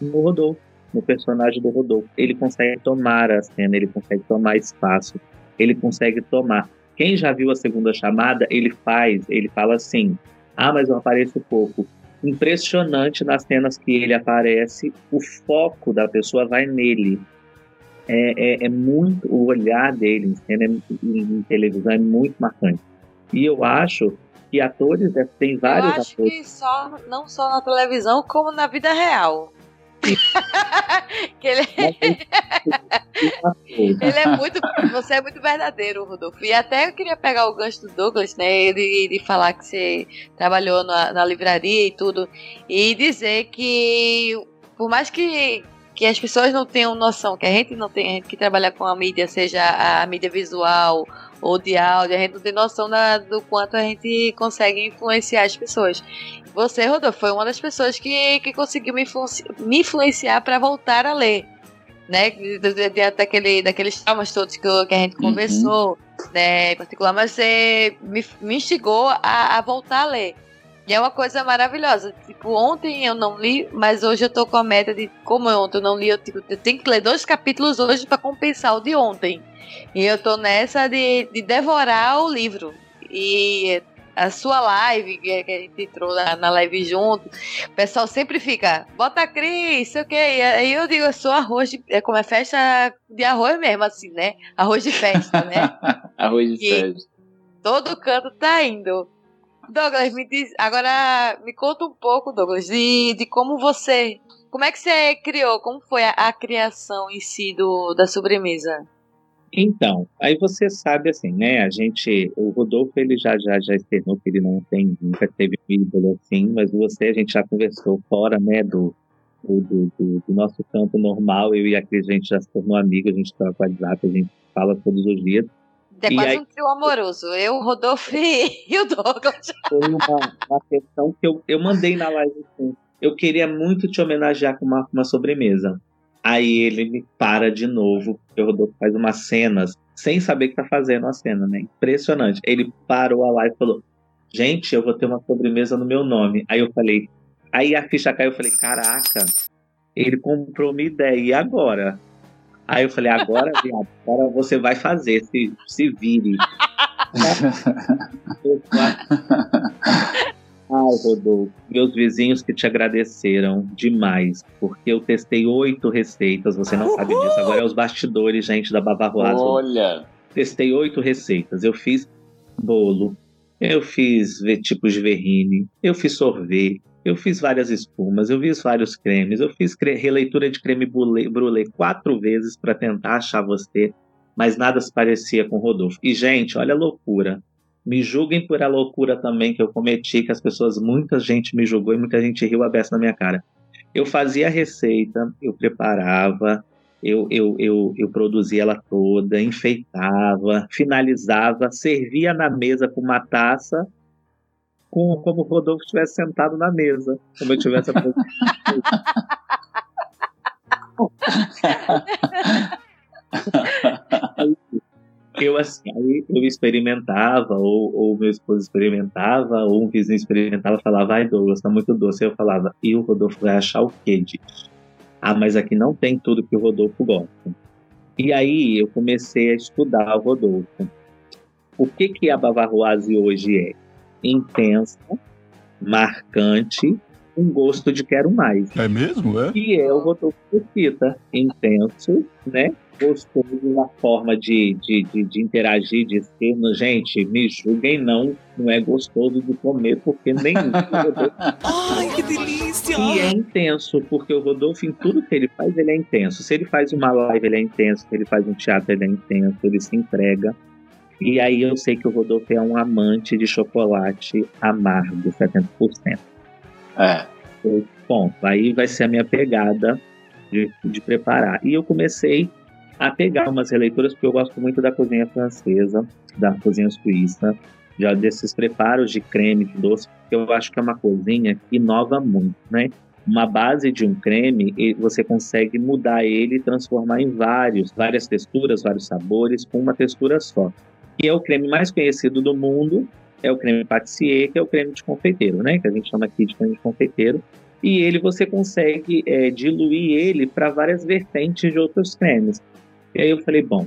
no Rodolfo, no personagem do Rodolfo. Ele consegue tomar a cena, ele consegue tomar espaço, ele consegue tomar. Quem já viu a segunda chamada, ele faz, ele fala assim: ah, mas eu apareço pouco. Impressionante nas cenas que ele aparece, o foco da pessoa vai nele. É, é, é muito o olhar dele em cena, em, em televisão é muito marcante. E eu acho que atores, é, tem vários eu acho atores. que só, não só na televisão, como na vida real. que ele... ele é muito. Você é muito verdadeiro, Rodolfo. E até eu queria pegar o gancho do Douglas, né? Ele, de falar que você trabalhou na, na livraria e tudo. E dizer que por mais que, que as pessoas não tenham noção, que a gente não tem, a gente que trabalha com a mídia, seja a, mídia visual ou de áudio, a gente não tem noção da, do quanto a gente consegue influenciar as pessoas. Você, Rodolfo, foi uma das pessoas que, que conseguiu me, me influenciar para voltar a ler. Né, daquele, daqueles traumas todos que, que a gente uhum. conversou, né, em particular, mas você me, me instigou a, a voltar a ler. E é uma coisa maravilhosa. Tipo, ontem eu não li, mas hoje eu tô com a meta de, como ontem eu não li, eu, tipo, eu tenho que ler dois capítulos hoje para compensar o de ontem. E eu tô nessa de, de devorar o livro. E a sua live, que a gente entrou na, na live junto, o pessoal sempre fica, bota a Cris, sei o que. Aí eu digo, eu sou arroz de. É como é festa de arroz mesmo, assim, né? Arroz de festa, né? arroz de e festa. Todo canto tá indo. Douglas, me diz. Agora me conta um pouco, Douglas, de, de como você. Como é que você criou? Como foi a, a criação em si do, da sobremesa? Então, aí você sabe assim, né? A gente, o Rodolfo, ele já já já externou que ele não tem, nunca teve um ídolo assim, mas você, a gente já conversou fora, né, do, do, do, do nosso campo normal. Eu e a Cris, a gente já se tornou amigo, a gente troca WhatsApp, a gente fala todos os dias. É quase aí, um trio amoroso. Eu, o Rodolfo e o Douglas. Foi uma, uma questão que eu, eu mandei na live assim. Eu queria muito te homenagear com uma, uma sobremesa. Aí ele me para de novo, o Rodolfo faz umas cenas sem saber que tá fazendo a cena, né? Impressionante. Ele parou a live e falou: Gente, eu vou ter uma sobremesa no meu nome. Aí eu falei, aí a ficha caiu, eu falei, caraca, ele comprou minha ideia, e agora? Aí eu falei, agora, viado, agora você vai fazer, se, se vire. Ai, Rodolfo, meus vizinhos que te agradeceram demais, porque eu testei oito receitas, você não Uhul! sabe disso. Agora é os bastidores, gente, da Bavarroasa. Olha! Testei oito receitas. Eu fiz bolo, eu fiz tipos de verrine, eu fiz sorvete, eu fiz várias espumas, eu fiz vários cremes, eu fiz cre releitura de creme brulee quatro vezes para tentar achar você, mas nada se parecia com o Rodolfo. E, gente, olha a loucura. Me julguem por a loucura também que eu cometi, que as pessoas, muita gente me julgou e muita gente riu a beça na minha cara. Eu fazia a receita, eu preparava, eu, eu, eu, eu produzia ela toda, enfeitava, finalizava, servia na mesa com uma taça, com, como o Rodolfo estivesse sentado na mesa, como eu tivesse eu assim, eu experimentava, ou, ou meu esposo experimentava, ou um vizinho experimentava, falava, vai Douglas, tá muito doce. Eu falava, e o Rodolfo vai achar o quê disso? Ah, mas aqui não tem tudo que o Rodolfo gosta. E aí eu comecei a estudar o Rodolfo. O que que a Bavaroise hoje é? Intensa, marcante, um gosto de quero mais. É mesmo, é? E é o Rodolfo Mesquita. Intenso, né? Gostoso na forma de, de, de, de, interagir, de ser. Gente, me julguem, não, não é gostoso de comer, porque nem. Ai, que delícia! E é intenso, porque o Rodolfo, em tudo que ele faz, ele é intenso. Se ele faz uma live, ele é intenso. Se ele faz um teatro, ele é intenso. Ele se entrega. E aí eu sei que o Rodolfo é um amante de chocolate amargo, 70%. É. Bom, aí vai ser a minha pegada de, de preparar. E eu comecei a pegar umas releituras, porque eu gosto muito da cozinha francesa, da cozinha suíça, já desses preparos de creme, de doce, porque eu acho que é uma cozinha que inova muito, né? Uma base de um creme, você consegue mudar ele e transformar em vários, várias texturas, vários sabores, com uma textura só. E é o creme mais conhecido do mundo, é o creme patissier, que é o creme de confeiteiro, né? Que a gente chama aqui de creme de confeiteiro. E ele você consegue é, diluir ele para várias vertentes de outros cremes. E aí eu falei, bom,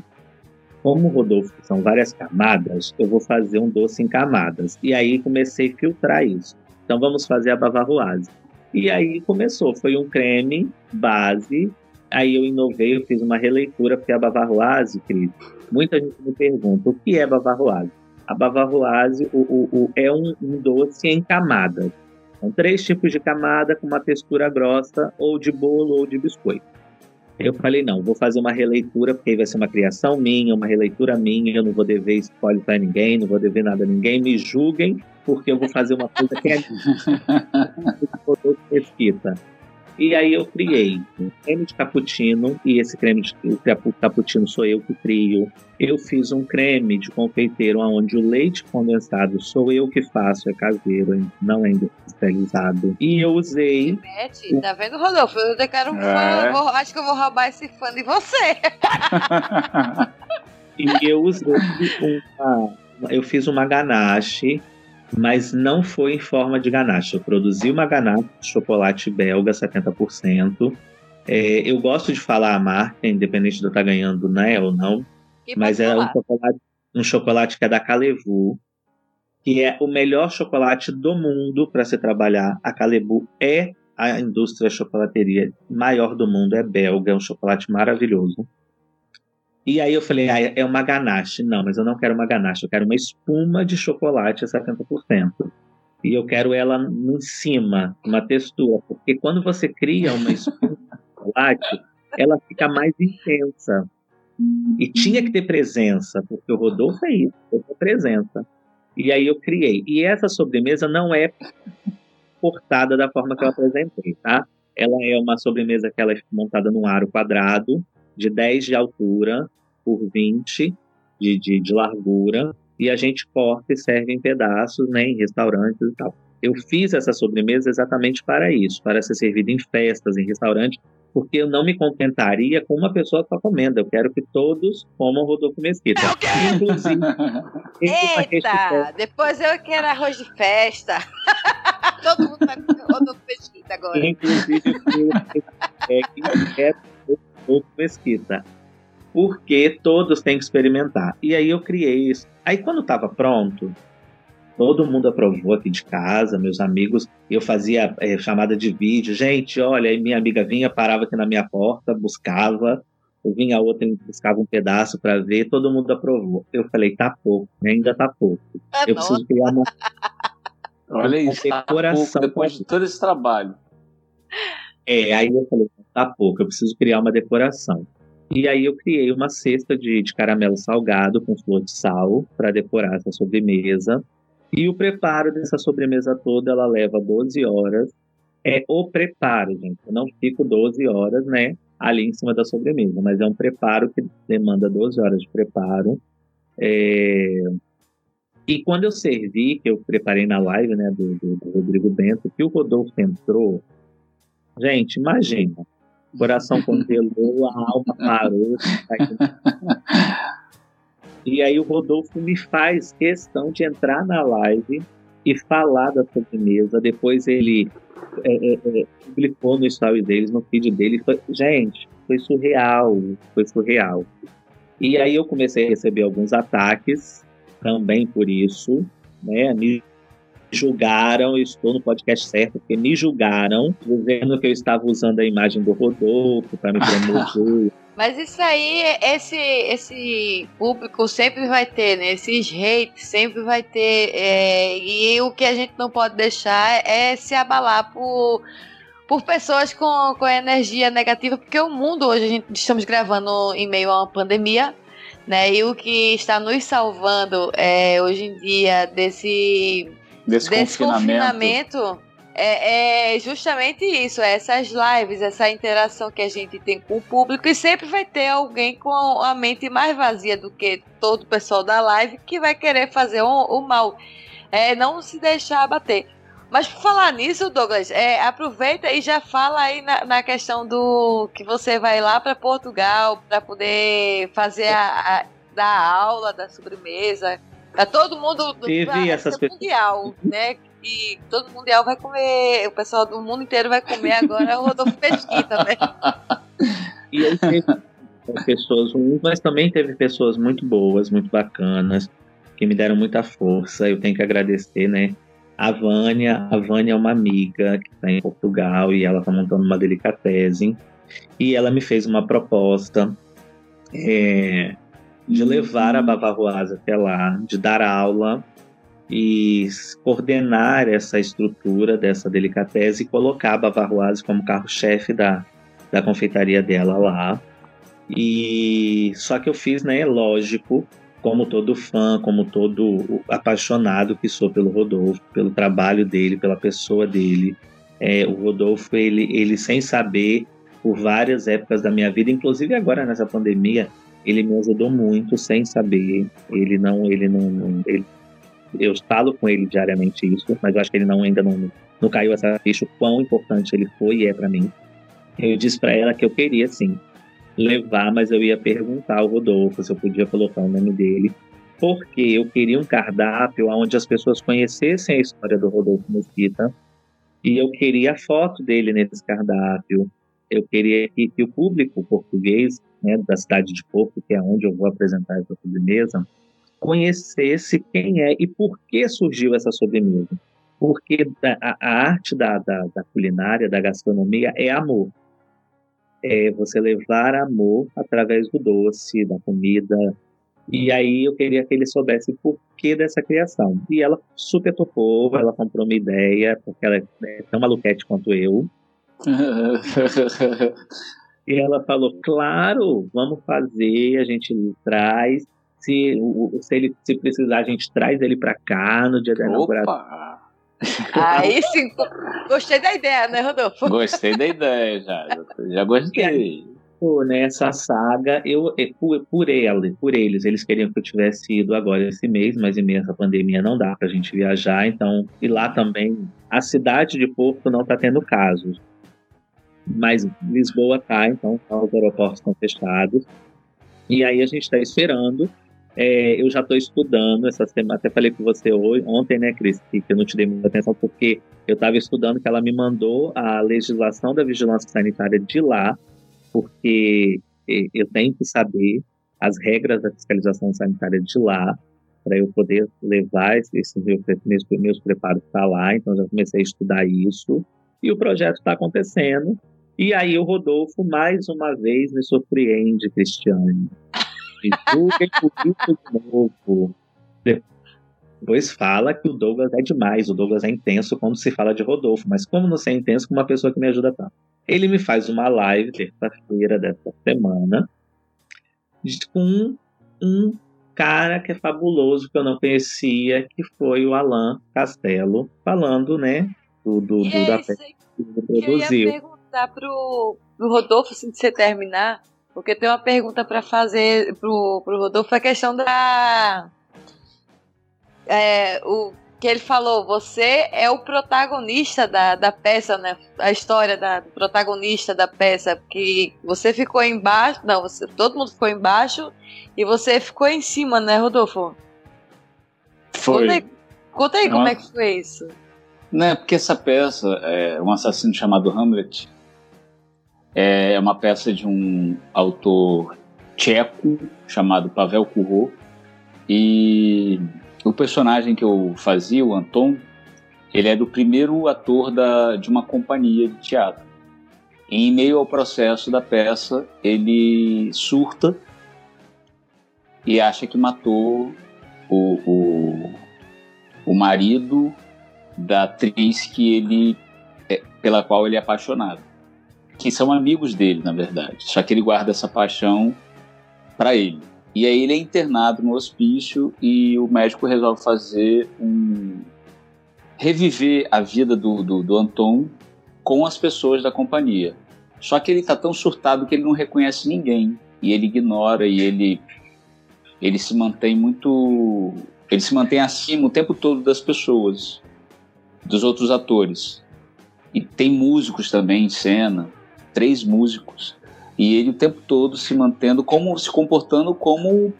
como o Rodolfo são várias camadas, eu vou fazer um doce em camadas. E aí comecei a filtrar isso. Então vamos fazer a bavaroise. E aí começou, foi um creme base. Aí eu inovei, eu fiz uma releitura, porque a bavaroise, Cris, muita gente me pergunta, o que é bavaroise? A bavaroise o, o, o, é um, um doce em camadas. São três tipos de camada com uma textura grossa, ou de bolo ou de biscoito. Eu falei, não, vou fazer uma releitura, porque aí vai ser uma criação minha, uma releitura minha, eu não vou dever spoiler para ninguém, não vou dever nada a ninguém, me julguem, porque eu vou fazer uma coisa que é pesquisa. E aí eu criei um creme de cappuccino, e esse creme de cappuccino sou eu que crio. Eu fiz um creme de confeiteiro onde o leite condensado sou eu que faço, é caseiro, não é industrializado. E eu usei. Mete, tá vendo, Rodolfo? Eu quero um é. fã, vou, acho que eu vou roubar esse fã de você. e eu usei uma. Eu fiz uma ganache mas não foi em forma de ganache. Eu produzi uma ganache de chocolate belga, 70%. É, eu gosto de falar a marca, independente de eu estar ganhando né, ou não, mas é um chocolate, um chocolate que é da Calevu, que é o melhor chocolate do mundo para se trabalhar. A Calebu é a indústria chocolateria maior do mundo, é belga, é um chocolate maravilhoso. E aí eu falei, ah, é uma ganache. Não, mas eu não quero uma ganache, eu quero uma espuma de chocolate a 70%. E eu quero ela em cima, uma textura, porque quando você cria uma espuma de chocolate, ela fica mais intensa. E tinha que ter presença, porque o Rodolfo é isso, é presença. E aí eu criei. E essa sobremesa não é cortada da forma que eu apresentei, tá? Ela é uma sobremesa que ela é montada num aro quadrado, de 10 de altura por 20 de, de, de largura, e a gente corta e serve em pedaços, né, em restaurantes e tal. Eu fiz essa sobremesa exatamente para isso, para ser servida em festas, em restaurantes, porque eu não me contentaria com uma pessoa só comendo. Eu quero que todos comam Rodolfo Mesquita. Inclusive. Eita! Depois eu quero arroz de festa. Todo mundo vai comer Rodolfo Mesquita agora. Inclusive, eu quero Rodolfo Mesquita. porque todos têm que experimentar. E aí eu criei isso. Aí quando estava pronto, todo mundo aprovou aqui de casa, meus amigos, eu fazia é, chamada de vídeo, gente, olha, aí minha amiga vinha, parava aqui na minha porta, buscava, eu vinha outra e buscava um pedaço para ver, todo mundo aprovou. Eu falei, tá pouco, ainda tá pouco. É eu preciso criar uma, Olha isso, tá pouco, depois de todo esse trabalho. É, aí eu falei, tá pouco, eu preciso criar uma decoração. E aí eu criei uma cesta de, de caramelo salgado com flor de sal para decorar essa sobremesa. E o preparo dessa sobremesa toda, ela leva 12 horas. É o preparo, gente. Eu não fico 12 horas, né, ali em cima da sobremesa, mas é um preparo que demanda 12 horas de preparo. É... E quando eu servi, que eu preparei na live, né, do, do, do Rodrigo Bento, que o Rodolfo entrou, gente, imagina, o coração congelou, a alma parou. e aí o Rodolfo me faz questão de entrar na live e falar da sobremesa. Depois ele é, é, é, publicou no story deles, no feed dele. Foi, gente, foi surreal, foi surreal. E aí eu comecei a receber alguns ataques também por isso, né? Me julgaram, estou no podcast certo, porque me julgaram, dizendo que eu estava usando a imagem do Rodolfo para me promover. Mas isso aí, esse, esse público sempre vai ter, né? Esses hates sempre vai ter. É, e o que a gente não pode deixar é se abalar por, por pessoas com, com energia negativa, porque o mundo hoje, a gente estamos gravando em meio a uma pandemia, né? E o que está nos salvando é, hoje em dia desse desse, desse confinamento, confinamento é, é, justamente isso, é essas lives, essa interação que a gente tem com o público e sempre vai ter alguém com a mente mais vazia do que todo o pessoal da live que vai querer fazer o, o mal, é, não se deixar abater. Mas por falar nisso, Douglas, é, aproveita e já fala aí na, na, questão do que você vai lá para Portugal para poder fazer a, a dar aula da sobremesa Tá todo mundo Teve essas mundial, né? E todo mundial vai comer, o pessoal do mundo inteiro vai comer agora o Rodolfo Pesquita, né? E aí teve pessoas ruins, mas também teve pessoas muito boas, muito bacanas, que me deram muita força. Eu tenho que agradecer, né? A Vânia, a Vânia é uma amiga que está em Portugal e ela está montando uma delicatese. E ela me fez uma proposta é, de levar a Bavaroise até lá, de dar aula e coordenar essa estrutura dessa delicatese e colocar a Bavaroise como carro-chefe da, da confeitaria dela lá. E só que eu fiz, né, lógico, como todo fã, como todo apaixonado que sou pelo Rodolfo, pelo trabalho dele, pela pessoa dele. É, o Rodolfo, ele, ele sem saber, por várias épocas da minha vida, inclusive agora nessa pandemia, ele me ajudou muito sem saber. Ele não, ele não, ele, eu falo com ele diariamente isso, mas eu acho que ele não ainda não, não caiu essa ficha o quão importante ele foi e é para mim. Eu disse para ela que eu queria sim levar, mas eu ia perguntar ao Rodolfo se eu podia colocar o nome dele, porque eu queria um cardápio onde as pessoas conhecessem a história do Rodolfo Mesquita e eu queria a foto dele nesse cardápio. Eu queria que, que o público português né, da cidade de Porto, que é onde eu vou apresentar essa sobremesa, conhecesse quem é e por que surgiu essa sobremesa. Porque a, a arte da, da, da, culinária, da gastronomia, é amor. É você levar amor através do doce, da comida. E aí eu queria que ele soubesse por que dessa criação. E ela super topou, ela comprou uma ideia, porque ela é tão maluquete quanto eu. E ela falou: claro, vamos fazer, a gente traz. Se, se ele se precisar, a gente traz ele para cá no dia da inauguração. Aí sim, gostei da ideia, né, Rodolfo? Gostei da ideia, já. Já gostei. Nessa saga, eu por, por ele, por eles, eles queriam que eu tivesse ido agora esse mês, mas em meio a pandemia não dá pra gente viajar, então, e lá também, a cidade de Porto não tá tendo casos mas Lisboa tá, então os aeroportos estão fechados. E aí a gente está esperando. É, eu já estou estudando essa semana, até falei com você hoje, ontem, né, Cris, que eu não te dei muita atenção, porque eu estava estudando que ela me mandou a legislação da vigilância sanitária de lá, porque eu tenho que saber as regras da fiscalização sanitária de lá, para eu poder levar esses meus preparos para lá. Então, já comecei a estudar isso. E o projeto está acontecendo. E aí, o Rodolfo, mais uma vez, me surpreende, Cristiane. E divulguem por isso de novo. Depois fala que o Douglas é demais, o Douglas é intenso quando se fala de Rodolfo, mas como não ser intenso com uma pessoa que me ajuda tanto? Ele me faz uma live terça-feira dessa semana com um cara que é fabuloso que eu não conhecia, que foi o Alan Castelo, falando, né, do, do, do da peça que ele produziu. Perguntar pro, pro Rodolfo, assim, de você terminar, porque tem uma pergunta para fazer pro, pro Rodolfo, a questão da é, o que ele falou, você é o protagonista da, da peça, né? A história da, do protagonista da peça, que você ficou embaixo, não, você, todo mundo ficou embaixo e você ficou em cima, né, Rodolfo? Foi. Conta aí, conta aí como é que foi isso. Né, porque essa peça, é um assassino chamado Hamlet, é uma peça de um autor tcheco chamado Pavel Kurro e o personagem que eu fazia, o Anton, ele é do primeiro ator da, de uma companhia de teatro. E em meio ao processo da peça, ele surta e acha que matou o, o, o marido da atriz que ele é, pela qual ele é apaixonado, que são amigos dele, na verdade. Só que ele guarda essa paixão para ele. E aí ele é internado no hospício e o médico resolve fazer um. reviver a vida do, do, do Anton com as pessoas da companhia. Só que ele está tão surtado que ele não reconhece ninguém. E ele ignora e ele. ele se mantém muito. ele se mantém acima o tempo todo das pessoas, dos outros atores. E tem músicos também em cena, três músicos. E ele o tempo todo se mantendo como se comportando como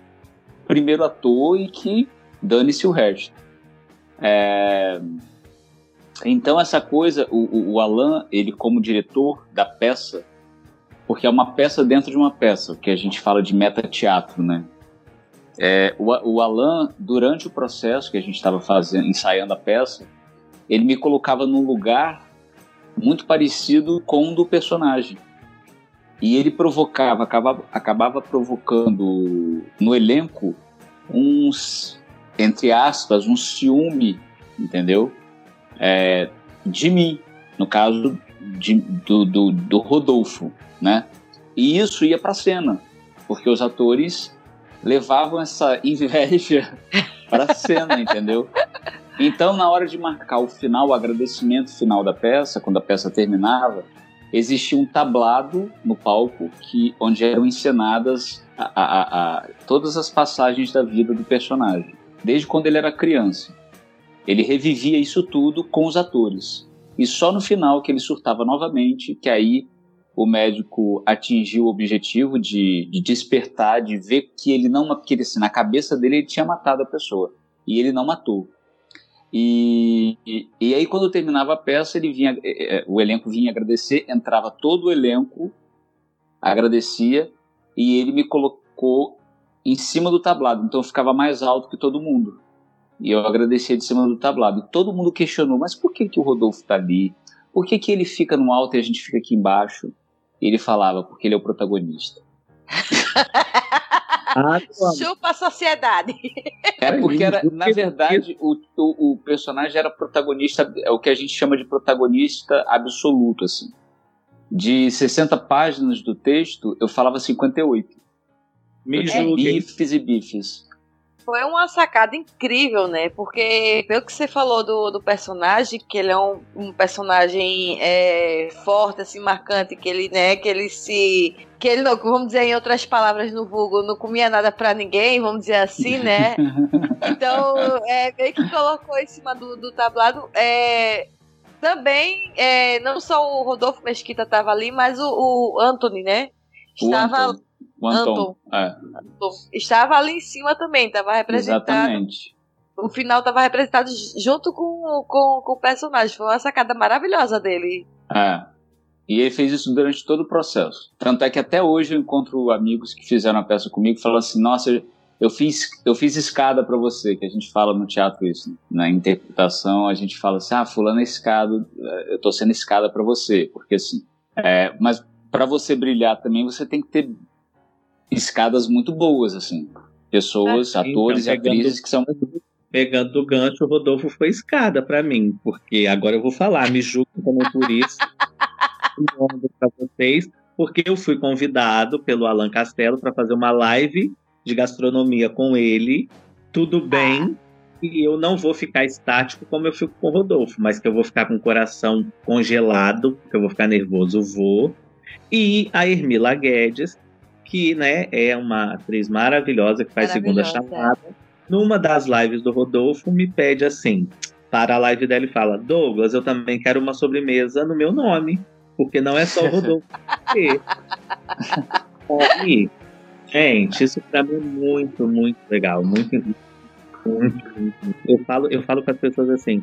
primeiro ator e que dane-se o resto. É... Então essa coisa, o, o Alan, ele como diretor da peça, porque é uma peça dentro de uma peça, que a gente fala de meta-teatro, né? É, o, o Alan, durante o processo que a gente estava fazendo, ensaiando a peça, ele me colocava num lugar muito parecido com o do personagem. E ele provocava, acabava, acabava provocando no elenco uns, entre aspas, um ciúme, entendeu? É, de mim, no caso de, do, do, do Rodolfo, né? E isso ia para cena, porque os atores levavam essa inveja para cena, entendeu? Então, na hora de marcar o final, o agradecimento final da peça, quando a peça terminava, existia um tablado no palco que onde eram encenadas a, a, a, todas as passagens da vida do personagem, desde quando ele era criança. Ele revivia isso tudo com os atores. E só no final que ele surtava novamente, que aí o médico atingiu o objetivo de, de despertar, de ver que ele não, porque ele, assim, na cabeça dele ele tinha matado a pessoa e ele não matou. E, e, e, aí, quando terminava a peça, ele vinha, é, é, o elenco vinha agradecer, entrava todo o elenco, agradecia, e ele me colocou em cima do tablado, então eu ficava mais alto que todo mundo. E eu agradecia de cima do tablado. E todo mundo questionou: mas por que, que o Rodolfo está ali? Por que, que ele fica no alto e a gente fica aqui embaixo? E ele falava: porque ele é o protagonista. Ah, Chupa a sociedade. É porque era, na verdade, o, o, o, personagem era protagonista, é o que a gente chama de protagonista absoluto, assim. De 60 páginas do texto, eu falava 58. Me é, bifes e bifes foi uma sacada incrível, né? Porque pelo que você falou do, do personagem, que ele é um, um personagem é, forte, assim, marcante, que ele, né, que ele se. Que ele não, vamos dizer em outras palavras no vulgo, não comia nada para ninguém, vamos dizer assim, né? Então, é, meio que colocou em cima do, do tablado. É, também, é, não só o Rodolfo Mesquita estava ali, mas o, o Anthony, né? Estava o Anton. Anton. É. Estava ali em cima também, estava representado. Exatamente. O final estava representado junto com, com, com o personagem. Foi uma sacada maravilhosa dele. É. E ele fez isso durante todo o processo. Tanto é que até hoje eu encontro amigos que fizeram a peça comigo e falam assim: nossa, eu fiz, eu fiz escada para você, que a gente fala no teatro isso. Né? Na interpretação, a gente fala assim: ah, fulano é escada, eu tô sendo escada para você. Porque assim, é, mas para você brilhar também, você tem que ter escadas muito boas, assim. Pessoas, ah, atores então, e atrizes que são. Pegando o gancho, o Rodolfo foi escada para mim, porque agora eu vou falar, me julgo também por isso. para vocês, porque eu fui convidado pelo Alan Castelo para fazer uma live de gastronomia com ele. Tudo bem, e eu não vou ficar estático como eu fico com o Rodolfo, mas que eu vou ficar com o coração congelado, que eu vou ficar nervoso, vou. E a Ermila Guedes, que né, é uma atriz maravilhosa que faz segunda chamada. Numa das lives do Rodolfo, me pede assim, para a live dela e fala: Douglas, eu também quero uma sobremesa no meu nome, porque não é só o Rodolfo. e, gente, isso para mim é muito, muito legal, muito, muito, muito. Eu falo, eu falo para as pessoas assim: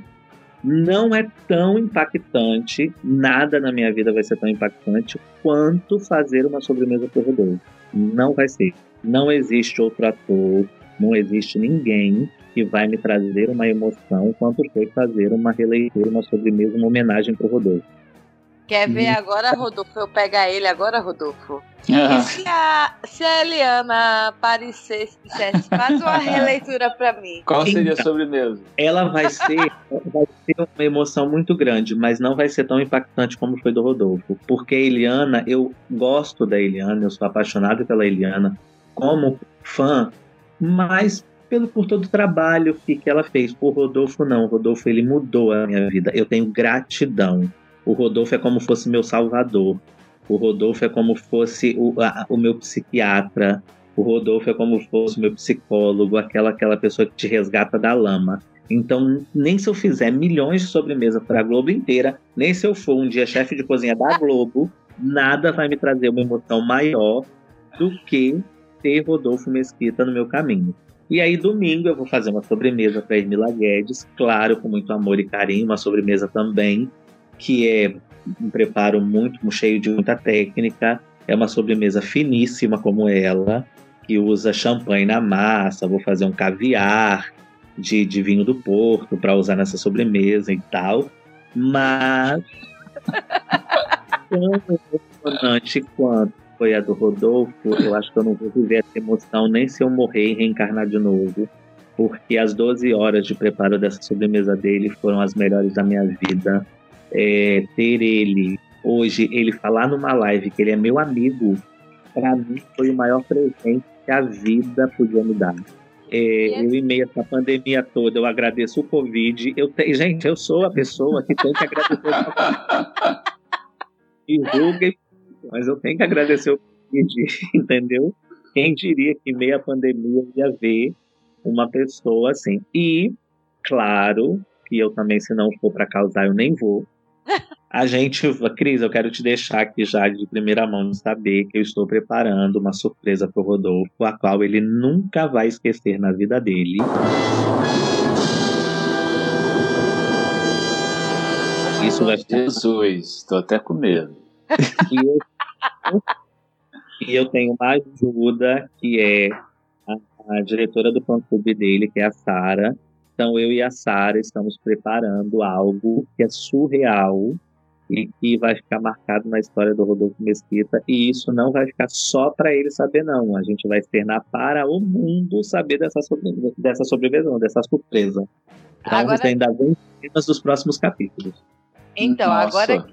não é tão impactante, nada na minha vida vai ser tão impactante quanto fazer uma sobremesa para o Rodolfo. Não vai ser. Não existe outro ator, não existe ninguém que vai me trazer uma emoção quanto foi fazer uma releitura, uma sobremesa, uma homenagem para o Rodolfo. Quer ver uhum. agora, Rodolfo? Eu pegar ele agora, Rodolfo? Uhum. E se a, se a Eliana aparecesse e dissesse, faz uma releitura para mim? Qual seria então, a sobremesa? Ela vai ser, vai ter uma emoção muito grande, mas não vai ser tão impactante como foi do Rodolfo. Porque a Eliana, eu gosto da Eliana, eu sou apaixonado pela Eliana como fã, mas pelo por todo o trabalho que, que ela fez. Por Rodolfo, não. O Rodolfo, ele mudou a minha vida. Eu tenho gratidão o Rodolfo é como fosse meu salvador. O Rodolfo é como fosse o, a, o meu psiquiatra. O Rodolfo é como fosse meu psicólogo, aquela aquela pessoa que te resgata da lama. Então, nem se eu fizer milhões de sobremesas para a Globo inteira, nem se eu for um dia chefe de cozinha da Globo, nada vai me trazer uma emoção maior do que ter Rodolfo Mesquita no meu caminho. E aí, domingo, eu vou fazer uma sobremesa para Emila Guedes, claro, com muito amor e carinho, uma sobremesa também que é um preparo muito cheio de muita técnica. É uma sobremesa finíssima como ela, que usa champanhe na massa. Vou fazer um caviar de, de vinho do Porto para usar nessa sobremesa e tal. Mas tão emocionante quanto foi a do Rodolfo, eu acho que eu não vou viver essa emoção nem se eu morrer e reencarnar de novo, porque as 12 horas de preparo dessa sobremesa dele foram as melhores da minha vida é, ter ele hoje, ele falar numa live que ele é meu amigo, para mim foi o maior presente que a vida podia me dar. É, eu, em meio a essa pandemia toda, eu agradeço o Covid. Eu te, gente, eu sou a pessoa que tem que agradecer o Me julguem, mas eu tenho que agradecer o Covid, entendeu? Quem diria que em meio à pandemia ia ver uma pessoa assim. E, claro, que eu também, se não for para causar, eu nem vou. A gente, Cris, eu quero te deixar aqui já de primeira mão saber que eu estou preparando uma surpresa para o Rodolfo, a qual ele nunca vai esquecer na vida dele. Isso vai ficar... Jesus, estou até com medo. E eu, e eu tenho uma ajuda que é a, a diretora do fã clube dele, que é a Sara então, eu e a Sara estamos preparando algo que é surreal e que vai ficar marcado na história do Rodolfo Mesquita. E isso não vai ficar só para ele saber, não. A gente vai externar para o mundo saber dessa, sobre... dessa sobrevivência, dessa surpresa. Então, agora... ainda vem cenas dos próximos capítulos. Então, Nossa. agora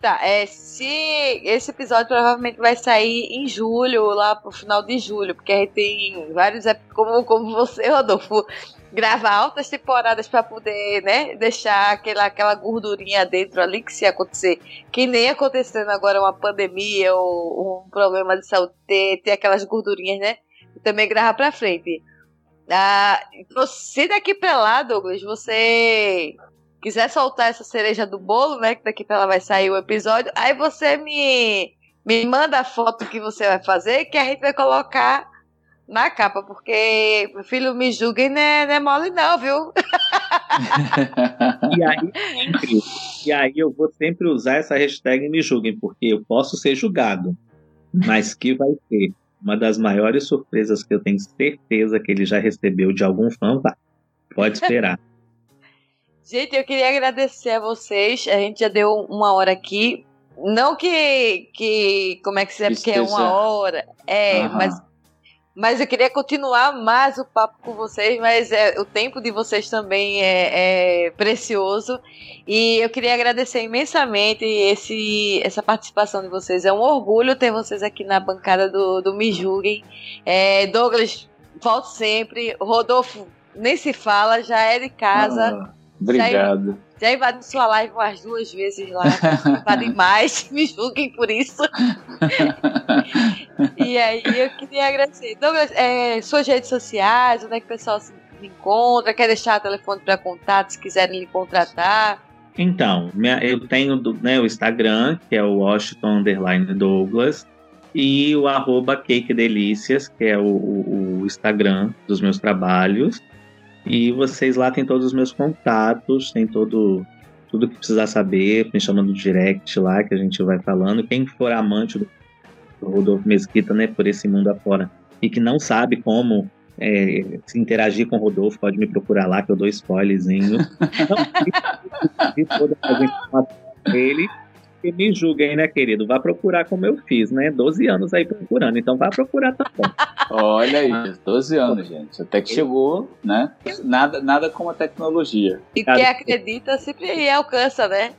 tá. É, se esse episódio provavelmente vai sair em julho, lá pro final de julho, porque a gente tem vários, como, como você, Rodolfo, gravar altas temporadas para poder, né, deixar aquela, aquela gordurinha dentro ali que se acontecer, que nem acontecendo agora uma pandemia ou um problema de saúde, ter, ter aquelas gordurinhas, né, e também gravar para frente. Ah, se daqui para lá, Douglas, você quiser soltar essa cereja do bolo, né, que daqui para lá vai sair o episódio, aí você me me manda a foto que você vai fazer, que a gente vai colocar na capa, porque, filho, me julguem, não é, não é mole não, viu? e, aí, sempre, e aí eu vou sempre usar essa hashtag me julguem, porque eu posso ser julgado, mas que vai ser uma das maiores surpresas que eu tenho certeza que ele já recebeu de algum fã, vai. Pode esperar. Gente, eu queria agradecer a vocês. A gente já deu uma hora aqui. Não que. que como é que é? Porque é uma hora. É, uhum. mas mas eu queria continuar mais o papo com vocês, mas é, o tempo de vocês também é, é, precioso. E eu queria agradecer imensamente esse, essa participação de vocês. É um orgulho ter vocês aqui na bancada do, do Me Julguem. É, Douglas, volte sempre. Rodolfo, nem se fala, já é de casa. Ah, obrigado. Já invadi sua live umas duas vezes lá. Invadem mais, me julguem por isso. e aí eu queria agradecer. Douglas, é, suas redes sociais, onde é que o pessoal se encontra? Quer deixar o telefone para contato se quiserem lhe contratar? Então, eu tenho né, o Instagram, que é o Washington Underline Douglas, e o arroba Cake Delícias, que é o, o, o Instagram dos meus trabalhos. E vocês lá têm todos os meus contatos, tem todo tudo que precisar saber, me chamando no direct lá, que a gente vai falando. Quem for amante do Rodolfo Mesquita, né, por esse mundo afora, e que não sabe como é, se interagir com o Rodolfo, pode me procurar lá, que eu dou spoilerzinho. toda a dele que me julguem, né, querido? Vá procurar como eu fiz, né? 12 anos aí procurando, então vá procurar também. Olha aí, 12 anos, gente. Até que chegou, né? Nada, nada como a tecnologia. E quem acredita sempre alcança, né?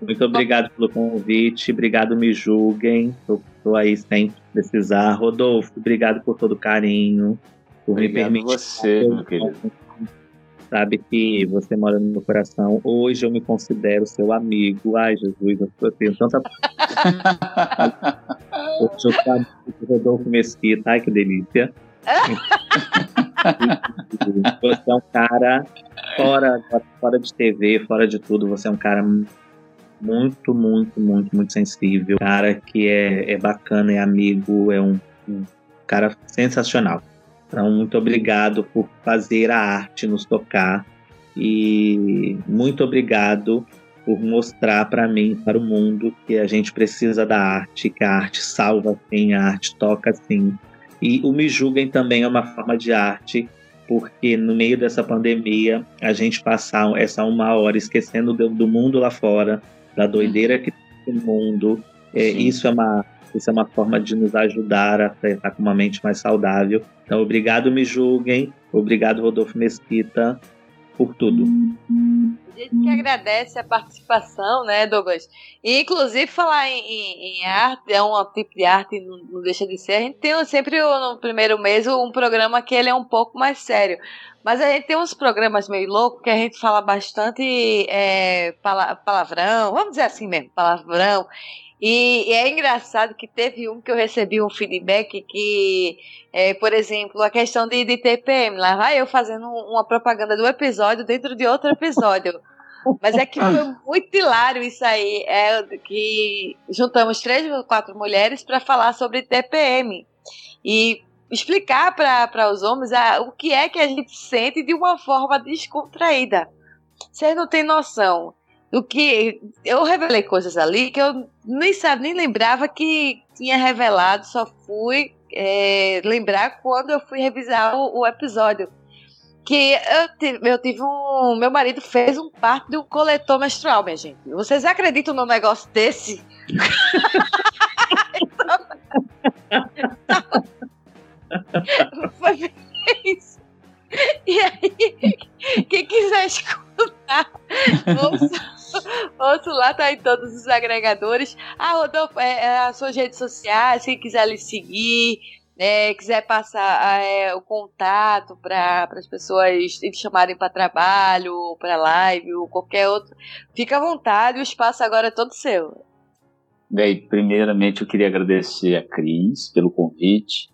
Muito obrigado pelo convite, obrigado, me julguem. Estou aí sempre precisar. Rodolfo, obrigado por todo o carinho. Por obrigado me permitir. você, meu querido sabe que você mora no meu coração. Hoje eu me considero seu amigo. Ai, Jesus, eu tenho tanta. Hoje eu do Rodolfo Mesquita. Ai, que delícia. você é um cara fora, fora de TV, fora de tudo. Você é um cara muito, muito, muito, muito sensível. Cara que é, é bacana, é amigo, é um, um cara sensacional. Então, muito obrigado por fazer a arte nos tocar. E muito obrigado por mostrar para mim, para o mundo, que a gente precisa da arte, que a arte salva sim, a arte toca sim. E o Me Julguem também é uma forma de arte, porque no meio dessa pandemia, a gente passar essa uma hora esquecendo do, do mundo lá fora, da doideira que tem no mundo, é, isso é uma isso é uma forma de nos ajudar a estar com uma mente mais saudável. Então, obrigado, me julguem. Obrigado, Rodolfo Mesquita, por tudo. A gente que agradece a participação, né, Douglas? E, inclusive, falar em, em, em, arte, é um tipo de arte, não, não, deixa de ser. A gente tem sempre, no primeiro mês, um programa que ele é um pouco mais sério. Mas a gente tem uns programas meio loucos que a gente fala bastante é, palavrão, vamos dizer assim mesmo, palavrão. E, e, é engraçado que teve um que eu recebi um feedback que, é, por exemplo, a questão de, de TPM, lá vai eu fazendo uma propaganda do episódio dentro de outro episódio. Mas é que foi muito hilário isso aí, é que juntamos três ou quatro mulheres para falar sobre TPM e explicar para os homens a, o que é que a gente sente de uma forma descontraída. Vocês não têm noção o que eu revelei coisas ali que eu nem sabe nem lembrava que tinha revelado, só fui é, lembrar quando eu fui revisar o, o episódio. Que eu tive, eu tive um. Meu marido fez um parto de um coletor menstrual, minha gente. Vocês acreditam num negócio desse? Foi isso. E aí, quem quiser escutar, ouça, ouça lá, tá em todos os agregadores. Ah, Rodolfo, é, é as suas redes sociais, quem quiser lhe seguir, é, quiser passar é, o contato para as pessoas te chamarem para trabalho, para live ou qualquer outro, fica à vontade, o espaço agora é todo seu. Bem, primeiramente eu queria agradecer a Cris pelo convite.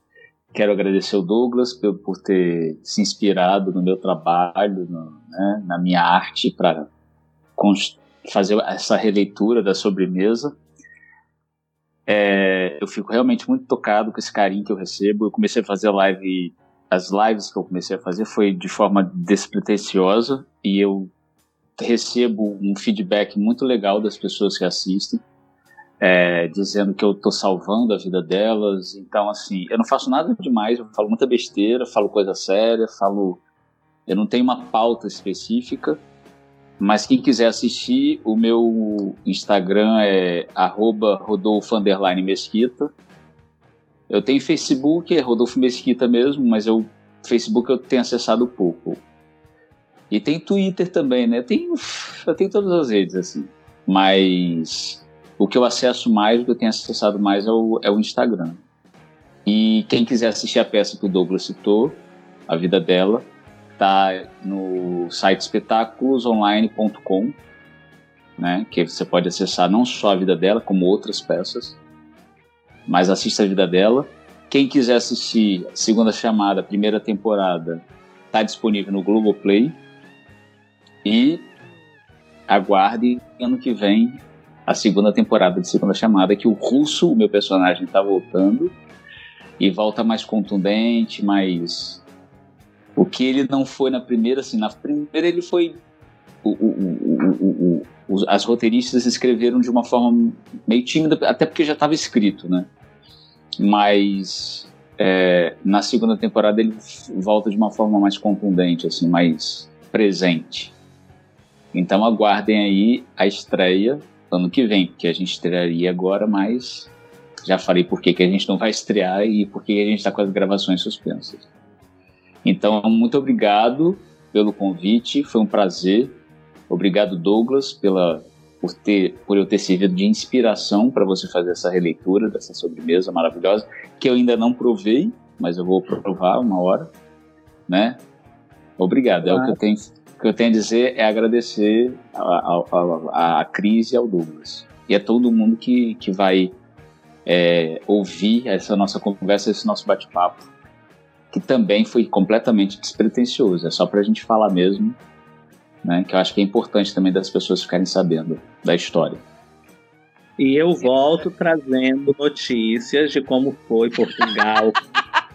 Quero agradecer o Douglas por, ter se inspirado no meu trabalho, no, né, na minha arte, para fazer essa releitura da sobremesa. É, eu fico realmente muito tocado com esse carinho que eu recebo. Eu comecei a fazer live, as lives que eu comecei a fazer foi de forma despretensiosa e eu recebo um feedback muito legal das pessoas que assistem, é, dizendo que eu estou salvando a vida delas. Então, assim, eu não faço nada demais, eu falo muita besteira, falo coisa séria, falo. Eu não tenho uma pauta específica, mas quem quiser assistir, o meu Instagram é @rodolfo_mesquita. Eu tenho Facebook, é Rodolfo Mesquita mesmo, mas eu Facebook eu tenho acessado pouco. E tem Twitter também, né? Tem, eu tenho todas as redes, assim. Mas o que eu acesso mais, o que eu tenho acessado mais é o, é o Instagram. E quem quiser assistir a peça que o Douglas citou, A Vida Dela, tá no site espetáculosonline.com, né? Que você pode acessar não só a vida dela, como outras peças. Mas assista a vida dela. Quem quiser assistir a segunda chamada, primeira temporada, está disponível no Globoplay. E aguarde ano que vem a segunda temporada de Segunda Chamada, que o Russo, o meu personagem, está voltando e volta mais contundente, mais. O que ele não foi na primeira, assim, na primeira ele foi. O, o, o, as roteiristas escreveram de uma forma meio tímida, até porque já estava escrito, né? Mas é, na segunda temporada ele volta de uma forma mais contundente, assim, mais presente. Então aguardem aí a estreia ano que vem, que a gente estrearia agora, mas já falei por que a gente não vai estrear e por que a gente está com as gravações suspensas. Então, muito obrigado pelo convite, foi um prazer. Obrigado, Douglas, pela, por, ter, por eu ter servido de inspiração para você fazer essa releitura dessa sobremesa maravilhosa, que eu ainda não provei, mas eu vou provar uma hora, né? Obrigado, é o que eu tenho o que eu tenho a dizer é agradecer a Cris e ao Douglas. E a todo mundo que, que vai é, ouvir essa nossa conversa, esse nosso bate-papo, que também foi completamente despretensioso. É só para a gente falar mesmo, né, que eu acho que é importante também das pessoas ficarem sabendo da história. E eu volto trazendo notícias de como foi Portugal.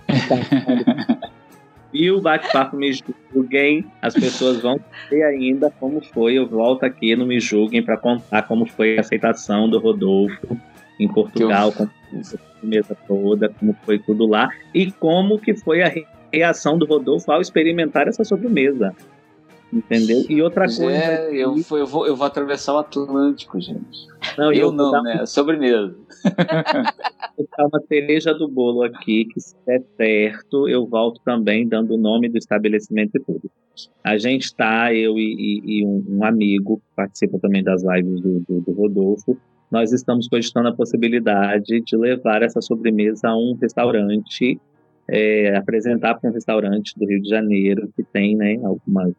e o bate-papo Me Julguem, as pessoas vão ver ainda como foi. Eu volto aqui no Me Julguem para contar como foi a aceitação do Rodolfo em Portugal, como foi a mesa toda, como foi tudo lá e como que foi a reação do Rodolfo ao experimentar essa sobremesa. Entendeu? E outra coisa. É, eu, eu, vou, eu vou atravessar o Atlântico, gente. Não, eu, eu não, né? Um... Sobremesa. Vou uma cereja do bolo aqui, que se der certo, eu volto também dando o nome do estabelecimento e tudo. A gente está, eu e, e, e um, um, amigo, que participa também das lives do, do, do Rodolfo, nós estamos cogitando a possibilidade de levar essa sobremesa a um restaurante, é, apresentar para um restaurante do Rio de Janeiro, que tem né, algumas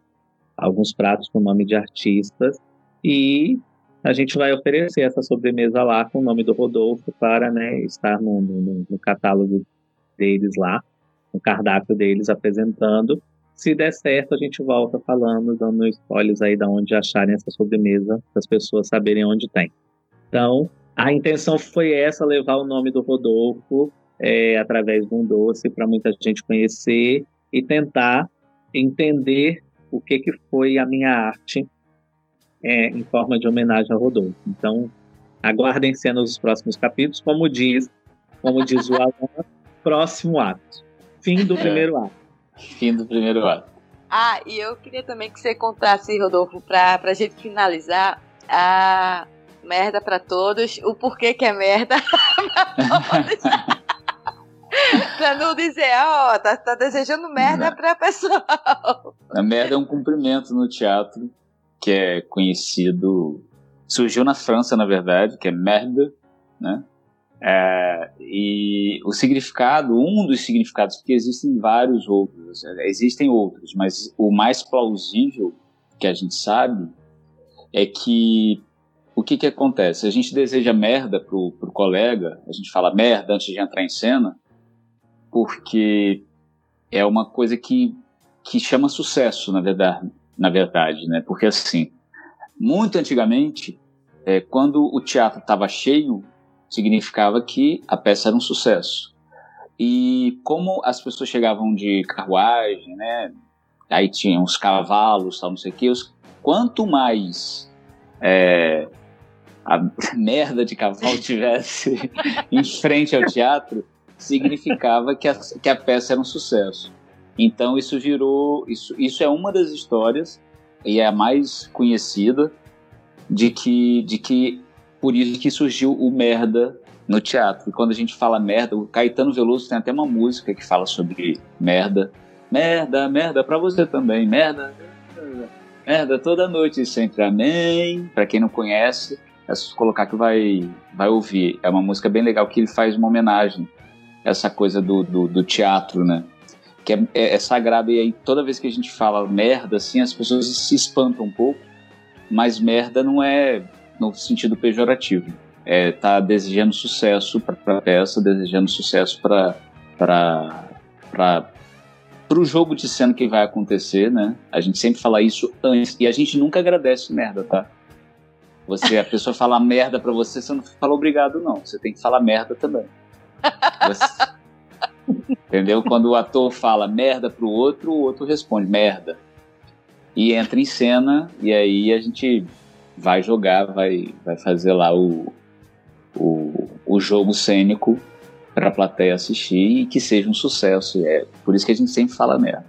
alguns pratos com nome de artistas e a gente vai oferecer essa sobremesa lá com o nome do Rodolfo para né, estar no, no, no catálogo deles lá, no cardápio deles apresentando. Se der certo, a gente volta falando, dando spoilers aí da onde acharem essa sobremesa, para as pessoas saberem onde tem. Então, a intenção foi essa, levar o nome do Rodolfo é, através de um doce para muita gente conhecer e tentar entender o que, que foi a minha arte é, em forma de homenagem a Rodolfo. Então, aguardem cenas dos próximos capítulos, como diz, como diz o Alan, próximo ato. Fim do primeiro ato. Fim do primeiro ato. Ah, e eu queria também que você contasse, Rodolfo, para a gente finalizar a merda para todos, o porquê que é merda pra não dizer, ó, oh, tá, tá desejando merda não. pra pessoa. A merda é um cumprimento no teatro que é conhecido. Surgiu na França, na verdade, que é merda, né? É, e o significado, um dos significados, porque existem vários outros, existem outros, mas o mais plausível que a gente sabe é que que, que acontece? A gente deseja merda pro, pro colega, a gente fala merda antes de entrar em cena, porque é uma coisa que, que chama sucesso, na verdade, na verdade, né? Porque assim, muito antigamente, é, quando o teatro estava cheio, significava que a peça era um sucesso. E como as pessoas chegavam de carruagem, né? Aí tinham os cavalos, tal, não sei o quê. Os, quanto mais é, a merda de cavalo tivesse em frente ao teatro, significava que a, que a peça era um sucesso. Então isso virou, isso, isso é uma das histórias e é a mais conhecida de que, de que por isso que surgiu o merda no teatro. E quando a gente fala merda, o Caetano Veloso tem até uma música que fala sobre merda. Merda, merda para você também, merda, merda, toda noite sempre amém. Para quem não conhece, é colocar que vai vai ouvir. É uma música bem legal que ele faz uma homenagem essa coisa do, do, do teatro, né? Que é, é, é sagrado e aí toda vez que a gente fala merda, assim, as pessoas se espantam um pouco, mas merda não é no sentido pejorativo é, tá desejando sucesso para a peça, desejando sucesso para para o jogo de cena que vai acontecer, né? A gente sempre fala isso antes e a gente nunca agradece merda, tá? Você a pessoa fala merda para você, você não fala obrigado não, você tem que falar merda também. Você, entendeu? Quando o ator fala merda pro outro, o outro responde merda. E entra em cena e aí a gente vai jogar, vai vai fazer lá o o, o jogo cênico para a plateia assistir e que seja um sucesso. É por isso que a gente sempre fala merda.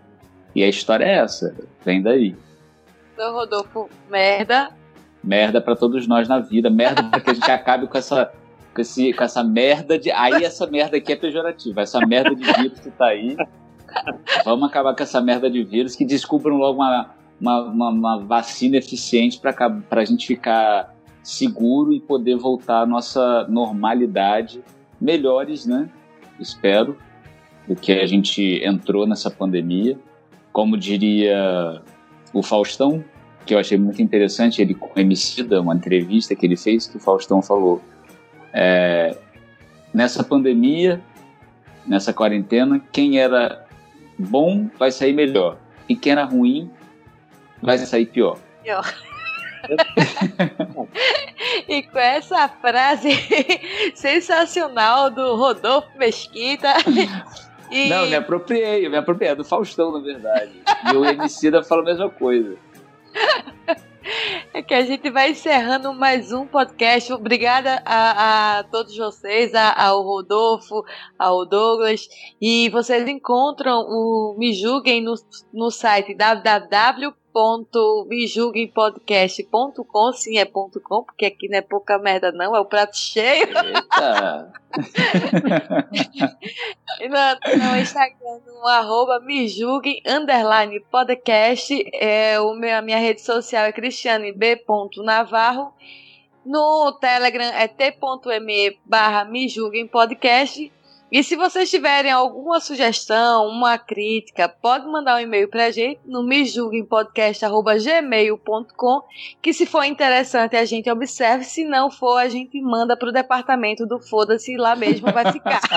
E a história é essa, vem daí. Então, Rodolfo, merda. Merda para todos nós na vida, merda para que a gente acabe com essa, com, esse, com essa merda de. Aí essa merda aqui é pejorativa, essa merda de vírus que tá aí. Vamos acabar com essa merda de vírus, que descubram logo uma, uma, uma, uma vacina eficiente para a gente ficar seguro e poder voltar à nossa normalidade melhores, né? Espero, do que a gente entrou nessa pandemia. Como diria o Faustão, que eu achei muito interessante, ele com Emicida, uma entrevista que ele fez, que o Faustão falou, é, nessa pandemia, nessa quarentena, quem era bom vai sair melhor, e quem era ruim vai sair pior. Pior. e com essa frase sensacional do Rodolfo Mesquita. E... Não, me apropriei, me apropriei, é do Faustão, na verdade. E o Emicida fala a mesma coisa. É que a gente vai encerrando mais um podcast. Obrigada a, a todos vocês, a, ao Rodolfo, ao Douglas. E vocês encontram o Me Julguem no, no site www www.bijulguempodcast.com sim é ponto .com, porque aqui não é pouca merda não, é o prato cheio. Eita. e no, no Instagram, no arroba underline podcast, é, o meu, a minha rede social é cristiane b. Navarro, no Telegram é t.me barra me podcast e se vocês tiverem alguma sugestão, uma crítica, pode mandar um e-mail pra gente no mejulguempodcast.gmail.com que se for interessante a gente observe, se não for a gente manda pro departamento do foda-se lá mesmo vai ficar.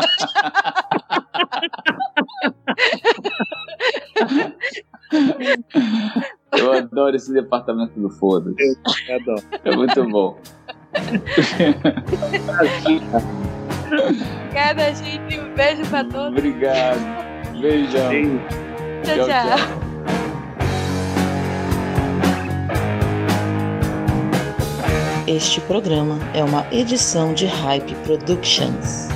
Eu adoro esse departamento do foda-se. Eu adoro. É muito bom. Obrigada, gente. Um beijo pra todos. Obrigado. Beijão. Tchau, tchau. tchau. Este programa é uma edição de Hype Productions.